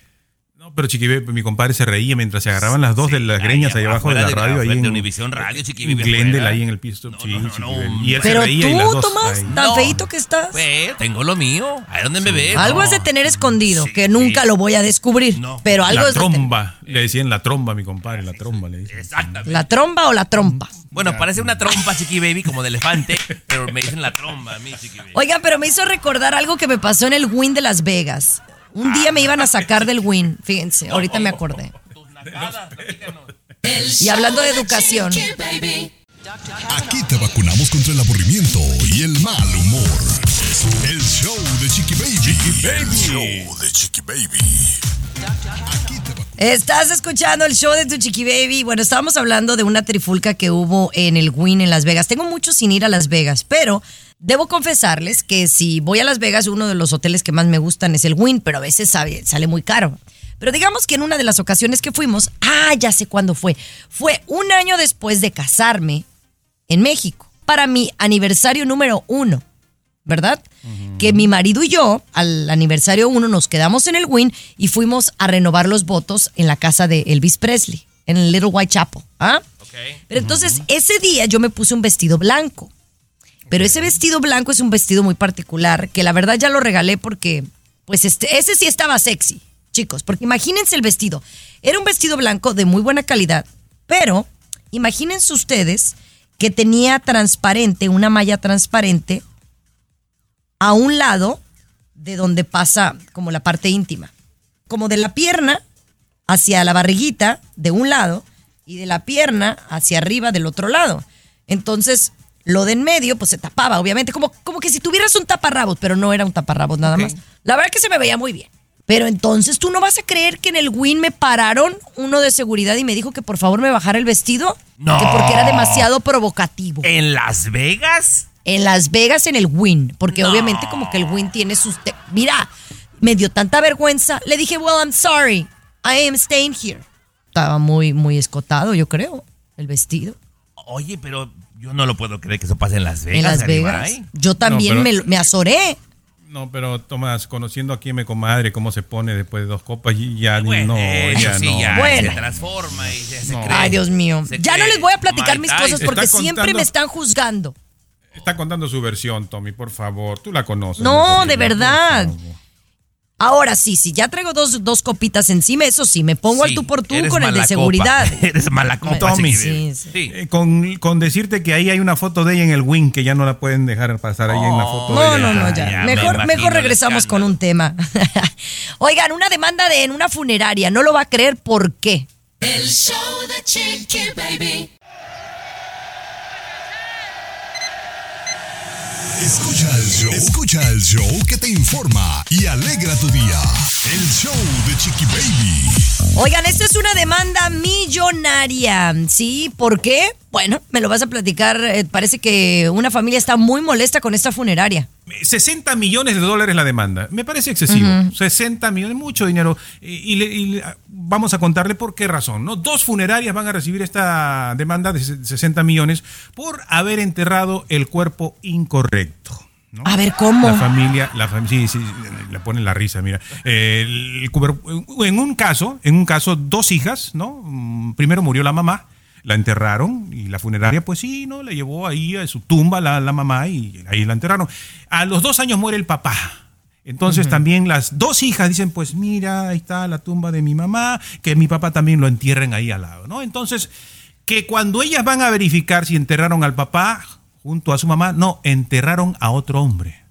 D: Pero Chiqui Baby, mi compadre se reía mientras se agarraban las dos de las greñas ahí abajo de la
C: de-
D: radio. Ahí
C: de
D: en
C: Univisión Radio, afuera.
D: ahí en el piso.
C: No,
D: sí,
C: no, no,
D: Chiqui
C: no,
D: Baby. Y él se
B: Pero
D: reía y
B: tú,
D: las dos
B: Tomás,
D: ahí.
B: tan
C: No.
B: feito que estás.
C: Pues, tengo lo mío. Ahí donde me ves.
B: Algo
C: no.
B: es de tener escondido,
C: Sí,
B: que nunca
C: sí.
B: lo voy a descubrir.
C: No.
B: Pero algo
D: La tromba. Le decían la tromba a mi compadre, la tromba le decían.
C: Exactamente.
B: ¿La tromba o la trompa?
C: Bueno, parece una trompa, Chiqui Baby, como de elefante, pero me dicen la tromba a mí, Chiqui Baby.
B: Oigan, pero me hizo recordar algo que me pasó en el Win de Las Vegas. Un día me iban a sacar del Win, fíjense, ahorita me acordé. Y hablando de educación,
F: Chiqui Baby.
A: Aquí te vacunamos contra el aburrimiento y el mal humor. El show de Chiqui Baby. Chiqui Baby. show de Chiqui Baby. Aquí te vacunamos.
B: estás escuchando el show de tu chiqui baby. Bueno, estábamos hablando de una trifulca que hubo en el Win en Las Vegas. Tengo mucho sin ir a Las Vegas, pero debo confesarles que si voy a Las Vegas, uno de los hoteles que más me gustan es el Win, pero a veces sabe- sale muy caro. Pero digamos que en una de las ocasiones que fuimos, ah, ya sé cuándo fue. Fue un año después de casarme en México, para mi aniversario número uno, ¿verdad? Que mi marido y yo, al aniversario uno, nos quedamos en el Win y fuimos a renovar los votos en la casa de Elvis Presley, en el Little White Chapel. ¿ah? Pero entonces, ese día yo me puse un vestido blanco. Pero ese vestido blanco es un vestido muy particular, que la verdad ya lo regalé porque, pues, este, ese sí estaba sexy, chicos, porque imagínense el vestido. Era un vestido blanco de muy buena calidad, pero imagínense ustedes que tenía transparente, una malla transparente, a un lado de donde pasa como la parte íntima. Como de la pierna hacia la barriguita de un lado y de la pierna hacia arriba del otro lado. Entonces, lo de en medio, pues se tapaba, obviamente, como, como que si tuvieras un taparrabos, pero no era un taparrabos nada más. La verdad que se me veía muy bien. Pero entonces tú no vas a creer que en el Win me pararon uno de seguridad y me dijo que por favor me bajara el vestido.
C: No.
B: Que porque era demasiado provocativo.
C: ¿En Las Vegas?
B: En Las Vegas, en el Win. Porque obviamente como que el Win tiene sus... Mira, me dio tanta vergüenza. Le dije, well, I'm sorry. I am staying here. Estaba muy, muy escotado, yo creo, el vestido.
C: Oye, pero yo no lo puedo creer que eso pase en Las Vegas.
B: en Las. Vegas. Yo también
D: No, pero-
B: me, me azoré.
D: No, pero Tomás, conociendo aquí a mi comadre, cómo se pone después de dos copas, y ya
C: Bueno,
D: no, ya
C: sí,
D: no.
C: ya
B: Bueno.
C: se transforma y ya se
D: No.
C: cree.
B: Ay, Dios mío.
C: se
B: Ya no les voy a platicar mis cosas
C: Tyson.
B: porque siempre
D: contando-
B: me están juzgando.
D: Está contando su versión, Tommy, por favor. Tú la conoces.
B: No, de verdad.
D: favor.
B: Ahora sí, sí, ya traigo dos, dos copitas encima, eso sí, me pongo al
C: Sí,
B: tú por tú con el de seguridad.
C: copa. Eres mala copa,
D: Tommy.
B: Sí, sí.
C: Sí.
D: Eh, con, con decirte que ahí hay una foto de ella en el wing que ya no la pueden dejar pasar ahí en la foto de
B: No,
D: ella.
B: no, no,
C: Ah,
B: ya.
C: ya me
B: mejor, mejor regresamos con un tema. Oigan, una demanda de en una funeraria, no lo va a creer por qué.
F: El show de Chiqui Baby.
A: Escucha el show. Escucha el show que te informa y alegra tu día. El show de Chiqui Baby.
B: Oigan, esta es una demanda millonaria. ¿Sí? ¿Por qué? Bueno, me lo vas a platicar. Eh, parece que una familia está muy molesta con esta funeraria.
D: 60 millones de dólares la demanda. Me parece excesivo. 60 millones, mucho dinero. Y, y le- vamos a contarle por qué razón. ¿no? Dos funerarias van a recibir esta demanda de 60 millones por haber enterrado el cuerpo incorrecto. ¿no?
B: A ver, ¿cómo?
D: La familia, la sí, sí, le ponen la risa, mira. El en un caso, en un caso, dos hijas, ¿no? Mm, Primero murió la mamá, la enterraron y la funeraria, pues sí, ¿no? La llevó ahí a su tumba la, la mamá y ahí la enterraron. A los dos años muere el papá. Entonces también las dos hijas dicen, pues mira, ahí está la tumba de mi mamá, que mi papá también lo entierren ahí al lado, ¿no? Entonces, que cuando ellas van a verificar si enterraron al papá junto a su mamá, no, enterraron a otro hombre.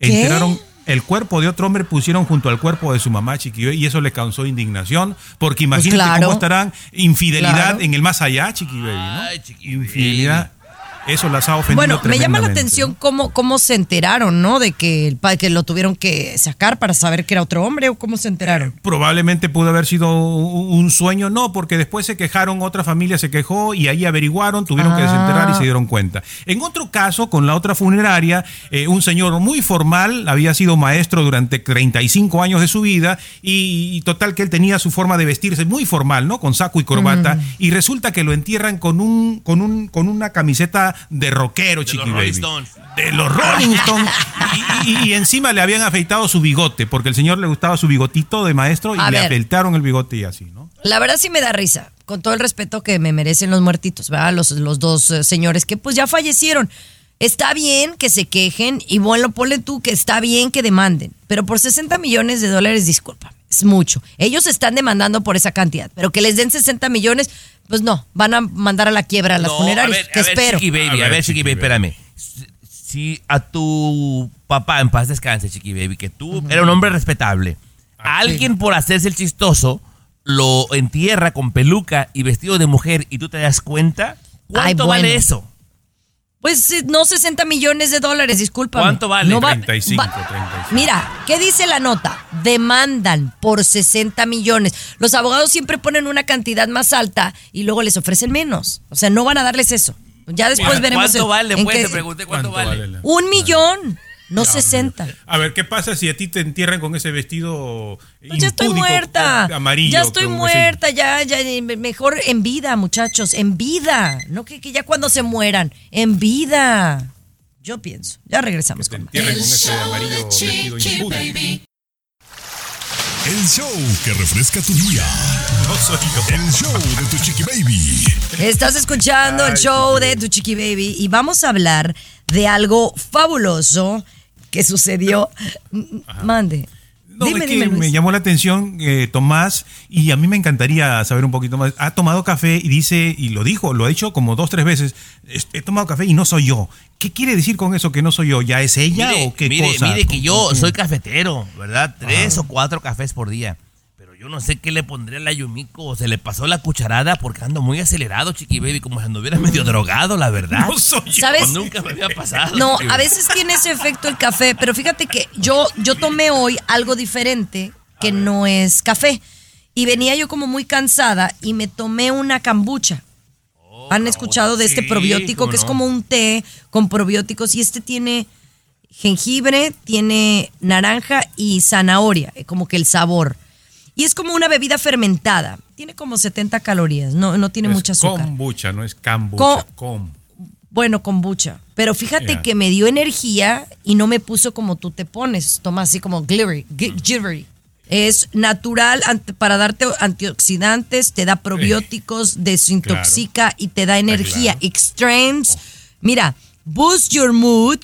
B: ¿Qué?
D: Enterraron el cuerpo de otro hombre, pusieron junto al cuerpo de su mamá Chiqui y eso le causó indignación, porque imagínate
B: Pues claro.
D: cómo estarán infidelidad
B: Claro.
D: en el más allá, Chiqui Baby, ¿no?
C: Ay,
D: Infidelidad, eso las ha ofendido
B: Bueno, me llama la atención cómo, cómo se enteraron, ¿no? De que, que lo tuvieron que sacar para saber que era otro hombre o cómo se enteraron.
D: Probablemente pudo haber sido un sueño, no, porque después se quejaron, otra familia se quejó y ahí averiguaron, tuvieron que
B: Ah.
D: desenterrar y se dieron cuenta. En otro caso, con la otra funeraria, eh, un señor muy formal, había sido maestro durante 35 años de su vida y, y total que él tenía su forma de vestirse muy formal, ¿no? Con saco y corbata y resulta que lo entierran con un con un con una camiseta de rockero,
C: De los
D: chiqui baby.
C: Stones.
D: De los Rolling Stones. Y, y- y encima le habían afeitado su bigote, porque el señor le gustaba su bigotito de maestro y
B: A
D: le
B: ver.
D: afeitaron el bigote y así, ¿no?
B: La verdad sí me da risa, con todo el respeto que me merecen los muertitos, ¿verdad? Los, los dos eh, señores que pues ya fallecieron. Está bien que se quejen y bueno, ponle tú que está bien que demanden, pero por 60 millones de dólares, disculpa, es mucho. Ellos están demandando por esa cantidad, pero que les den 60 millones, pues no, van a mandar a la quiebra a las
C: No,
B: funerarias,
C: a ver,
B: que
C: a ver,
B: espero.
C: Chiqui Baby,
D: A
C: a
D: ver,
C: Chiqui Baby, espérame. Si- a tu papá, en paz descanse, Chiqui Baby, que tú era un hombre respetable,
D: Ah,
C: alguien por hacerse el chistoso lo entierra con peluca y vestido de mujer y tú te das cuenta, ¿cuánto
B: Ay,
C: vale eso?
B: Pues no 60 millones de dólares, discúlpame.
C: ¿Cuánto vale?
B: No va-
D: 35,
B: va-
D: 35.
B: Mira, ¿qué dice la nota? Demandan por 60 millones. Los abogados siempre ponen una cantidad más alta y luego les ofrecen menos. O sea, no van a darles eso. Ya después
C: ¿Cuánto
B: veremos. en-
C: vale? Pues
B: qué-
C: te pregunté cuánto,
D: ¿Cuánto
C: vale.
D: vale la-
B: Un millón, no
D: Dios
B: 60.
D: mío. A ver, ¿qué pasa si a ti te entierran con ese vestido
B: Pues ya estoy muerta.
D: con- amarillo?
B: ya estoy
D: ese-
B: muerta, ya, ya, eh, mejor en vida, muchachos, en vida. No que, que ya cuando se mueran, en vida. Yo pienso. Ya regresamos
D: te
B: con más.
D: entierren
F: El
D: con ese amarillo vestido impúdico.
A: El show que refresca tu día.
D: No soy yo.
A: El show de tu Chiqui Baby.
B: Estás escuchando el show de Tu Chiqui Baby y vamos a hablar de algo fabuloso que sucedió. Mande.
D: No,
B: dime,
D: es que
B: dime,
D: me llamó la atención eh, Tomás y a mí me encantaría saber un poquito más. Ha tomado café y dice, y lo dijo, lo ha hecho como dos, tres veces, "Es- he tomado café y no soy yo. ¿Qué quiere decir con eso que no soy yo? ¿Ya es ella
C: Mire,
D: o qué
C: mire,
D: cosa?
C: mire que yo
D: ¿Con-
C: soy cafetero, ¿verdad? Tres o cuatro cafés por día. Yo no sé qué le pondré a la Yumiko. O se le pasó la cucharada porque ando muy acelerado, Chiqui Baby, como si anduviera medio drogado, la verdad.
D: No soy yo.
B: ¿Sabes?
C: Nunca me había pasado.
B: No,
C: Chiqui
B: a veces tiene ese efecto el café, pero fíjate que yo, yo tomé hoy algo diferente que no es café. Y venía yo como muy cansada y me tomé una cambucha. ¿Han escuchado de este
C: sí,
B: probiótico que es como un té con probióticos? Y este tiene jengibre, tiene naranja y zanahoria, eh, como que el sabor. Y es como una bebida fermentada. Tiene como 70 calorías, no, no tiene
D: Es
B: mucha azúcar.
D: Kombucha, no es kombucha.
B: Co-
D: com.
B: Bueno, kombucha. Pero fíjate que me dio energía y no me puso como tú te pones. Toma así como glittery.
D: Mm.
B: jittery. Es natural para darte antioxidantes, te da probióticos, desintoxica y te da energía.
D: claro.
B: Extremes. Mira, boost your mood,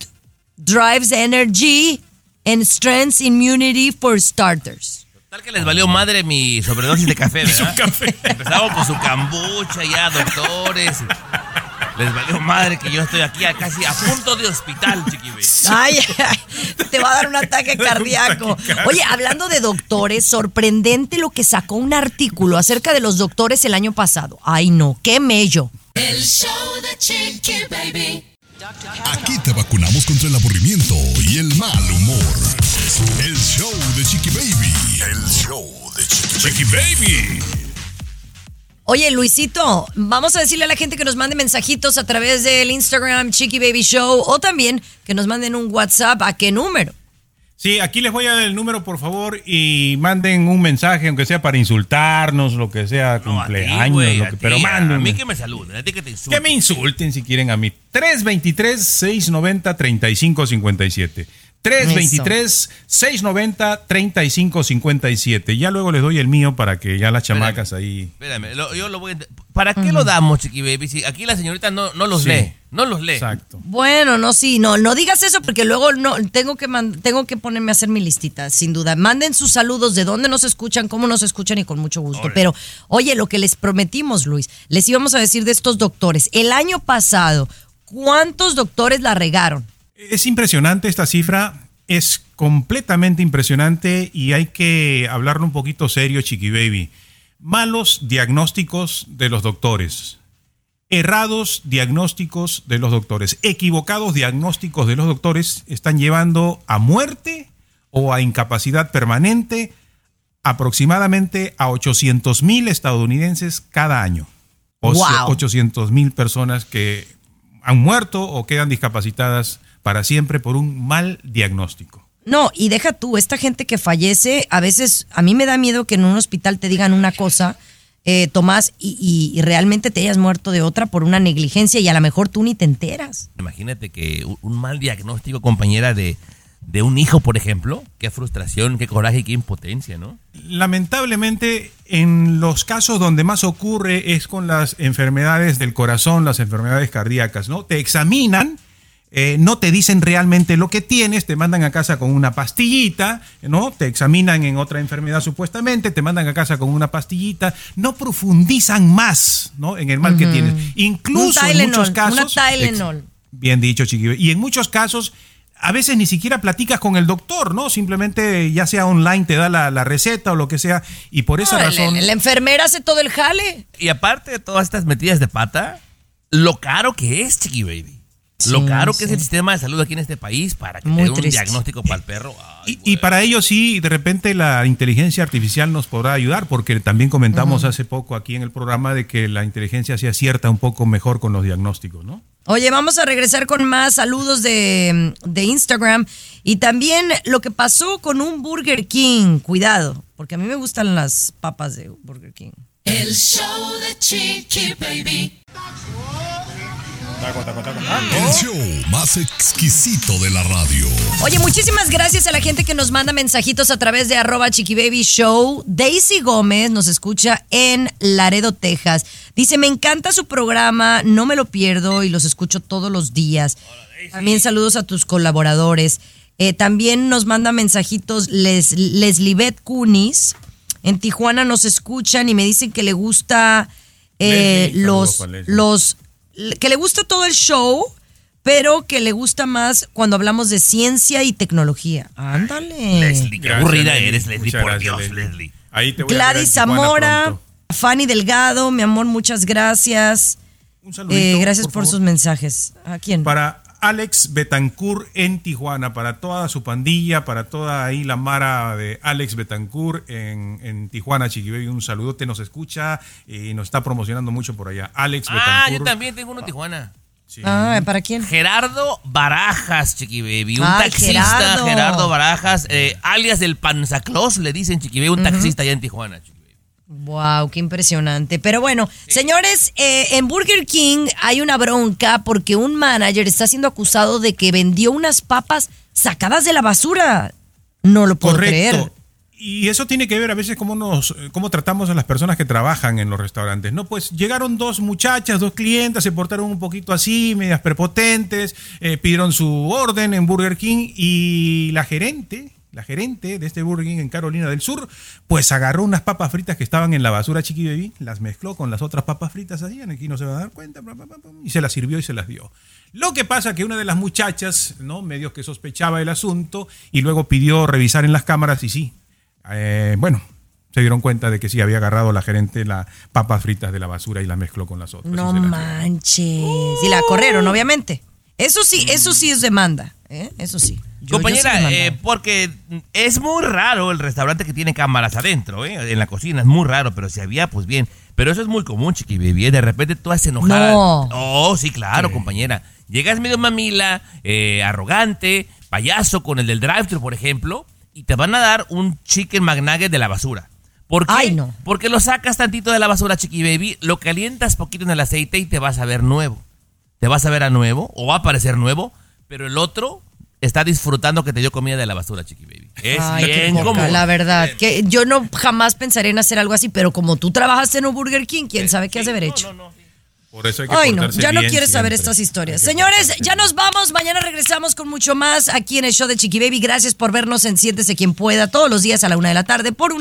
B: drives energy and strengthens immunity for starters.
C: Tal que les valió madre mi sobredosis de café, ¿verdad?
D: café.
C: Empezaban con su cambucha ya, doctores. Les valió madre que yo estoy aquí a casi a punto de hospital, Chiqui Baby.
B: Ay, ay, te va a dar un ataque cardíaco. Oye, hablando de doctores, sorprendente lo que sacó un artículo acerca de los doctores el año pasado. Ay, no, qué mello.
F: El show de Chiqui Baby.
A: Aquí te vacunamos contra el aburrimiento y el mal humor. El show de Chiqui Baby. El show de Chiqui, Baby.
B: Oye, Luisito, vamos a decirle a la gente que nos mande mensajitos a través del Instagram Chiqui Baby Show o también que nos manden un WhatsApp. ¿A qué número?
D: Sí, aquí les voy a dar el número, por favor, y manden un mensaje, aunque sea para insultarnos, lo que sea,
C: No, a ti,
D: cumpleaños, lo
C: a
D: que,
C: ti,
D: pero
C: a-
D: manden.
C: A mí que me saluden, a ti que te insulten.
D: Que me insulten si quieren a mí. 323-690-3557. 323-690-3557. Ya luego les doy el mío para que ya las chamacas ahí.
C: Espérame, lo- yo lo voy a... ¿Para qué lo damos, Chiqui Baby? Si aquí la señorita no, no los
D: Sí.
C: lee, no los lee.
D: Exacto.
B: Bueno, no, sí, no, no digas eso porque luego no tengo que tengo que ponerme a hacer mi listita, sin duda. Manden sus saludos de dónde nos escuchan, cómo nos escuchan y con mucho gusto. Pero, oye, lo que les prometimos, Luis, les íbamos a decir de estos doctores. El año pasado, ¿cuántos doctores la regaron?
D: Es impresionante esta cifra, es completamente impresionante y hay que hablarlo un poquito serio, Chiqui Baby. Malos diagnósticos de los doctores, errados diagnósticos de los doctores, equivocados diagnósticos de los doctores están llevando a muerte o a incapacidad permanente aproximadamente a 800 mil estadounidenses cada año. O
B: Wow.
D: 800 mil personas que han muerto o quedan discapacitadas para siempre por un mal diagnóstico.
B: No, y deja tú, esta gente que fallece, a veces a mí me da miedo que en un hospital te digan una cosa, eh, Tomás, y, y- y realmente te hayas muerto de otra por una negligencia y a lo mejor tú ni te enteras.
C: Imagínate que un- un mal diagnóstico, compañera, de, de un hijo, por ejemplo. Qué frustración, qué coraje, qué impotencia, ¿no?
D: Lamentablemente, en los casos donde más ocurre es con las enfermedades del corazón, las enfermedades cardíacas, ¿no? Te examinan, eh, no te dicen realmente lo que tienes, te mandan a casa con una pastillita, ¿no? Te examinan en otra enfermedad supuestamente, te mandan a casa con una pastillita, no profundizan más, ¿no? En el mal que tienes. Incluso
B: Un
D: en muchos casos.
B: una
D: Bien dicho, Chiqui. Y en muchos casos, a veces ni siquiera platicas con el doctor, ¿no? Simplemente, ya sea online, te da la, la receta o lo que sea. Y por esa
B: No, la-
D: razón.
B: la enfermera hace todo el jale.
C: Y aparte de todas estas metidas de pata, lo caro que es, Chiqui Baby. Lo
B: Sí,
C: caro que es el sistema de salud aquí en este país para que
B: Muy
C: te dé un
B: triste.
C: diagnóstico para el perro. Ay,
D: Y, y para ello sí, de repente la inteligencia artificial nos podrá ayudar, porque también comentamos hace poco aquí en el programa de que la inteligencia se acierta un poco mejor con los diagnósticos, ¿no?
B: Oye, vamos a regresar con más saludos de, de Instagram y también lo que pasó con un Burger King. Cuidado, porque a mí me gustan las papas de Burger King.
F: El show de Chiqui Baby.
A: El show más exquisito de la radio.
B: Oye, muchísimas gracias a la gente que nos manda mensajitos a través de arroba chiquibaby show. Daisy Gómez nos escucha en Laredo, Texas. Dice, me encanta su programa, no me lo pierdo y los escucho todos los días. También saludos a tus colaboradores. Eh, también nos manda mensajitos Les, Leslibet Cunis. En Tijuana nos escuchan y me dicen que le gusta eh,
D: Leslie,
B: los, los que le gusta todo el show, pero que le gusta más cuando hablamos de ciencia y tecnología. Ándale.
C: Leslie, qué aburrida eres, Leslie, por
D: gracias,
C: Dios,
D: Leslie.
C: Leslie.
D: Ahí te voy a
B: Gladys
D: Tijuana
B: Zamora,
D: pronto.
B: Fanny Delgado, mi amor, muchas gracias.
D: Un saludito,
B: Eh, gracias por, sus mensajes. ¿A quién?
D: Para Alex Betancourt en Tijuana, para toda su pandilla, para toda ahí la mara de Alex Betancourt en, en Tijuana, Chiquibaby, un saludote, nos escucha y nos está promocionando mucho por allá. Alex
C: Ah,
D: Betancourt.
C: yo también tengo uno en Tijuana.
D: Sí.
B: Ah, ¿para quién?
C: Gerardo Barajas, Chiqui Baby. Un taxista,
B: Gerardo.
C: Gerardo, Barajas, eh, alias del Panzaclos, le dicen Chiqui Baby, un taxista allá en Tijuana. Chiqui Baby.
B: Wow, qué impresionante. Pero bueno, señores, eh, en Burger King hay una bronca porque un manager está siendo acusado de que vendió unas papas sacadas de la basura. No lo puedo creer.
D: Y eso tiene que ver a veces cómo nos, cómo tratamos a las personas que trabajan en los restaurantes, ¿no? Pues llegaron dos muchachas, dos clientas, se portaron un poquito así, medias prepotentes, eh, pidieron su orden en Burger King y la gerente, la gerente de este Burger King en Carolina del Sur, pues agarró unas papas fritas que estaban en la basura Chiqui Baby, las mezcló con las otras papas fritas así, aquí no se van a dar cuenta, y se las sirvió y se las dio. Lo que pasa que una de las muchachas, ¿no? Medios que sospechaba el asunto y luego pidió revisar en las cámaras y sí, eh, bueno, se dieron cuenta de que sí había agarrado la gerente las papas fritas de la basura y las mezcló con las otras.
B: No
D: y las
B: manches. Y la corrieron, obviamente. Eso sí, eso sí es demanda, ¿eh? Eso sí. Yo-
C: Compañera, eh, porque es muy raro el restaurante que tiene cámaras adentro, ¿eh? en la cocina, es muy raro, pero si había, pues bien. Pero eso es muy común, chiqui baby. De repente tú haces enojada.
B: No.
C: Oh, sí, claro, compañera. Llegas medio mamila, eh, arrogante, payaso con el del drive-thru, por ejemplo, y te van a dar un chicken McNugget de la basura. ¿Por qué?
B: Ay, no.
C: Porque lo sacas tantito de la basura, chiqui baby, lo calientas poquito en el aceite y te vas a ver nuevo. Te vas a ver a nuevo o va a parecer nuevo, pero el otro está disfrutando que te dio comida de la basura, chiqui baby. Es
B: Ay,
C: bien
B: la verdad. Que yo no jamás pensaré en hacer algo así, pero como tú trabajaste en un Burger King, quién sabe qué has de haber hecho.
D: Por eso hay que
B: Ay, no, ya no quieres saber estas historias. Señores, ya nos vamos. Mañana regresamos con mucho más aquí en el show de Chiqui Baby. Gracias por vernos en Siéntese Quien Pueda todos los días a la una de la tarde por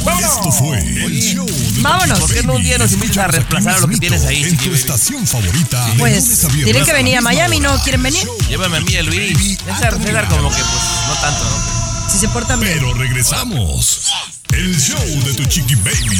B: Univision.
A: Esto fue el show de
B: Vámonos.
A: Chiqui
C: ¿Por qué no un día nos invitas a reemplazar a lo que tienes ahí,
A: En tu estación favorita.
B: Pues, tienen que venir a Miami, ¿no? ¿Quieren venir?
C: Llévame a mí, el Luis. César, César como que pues no tanto, ¿no?
B: Si se portan bien.
A: Pero regresamos. El show de tu chiqui baby.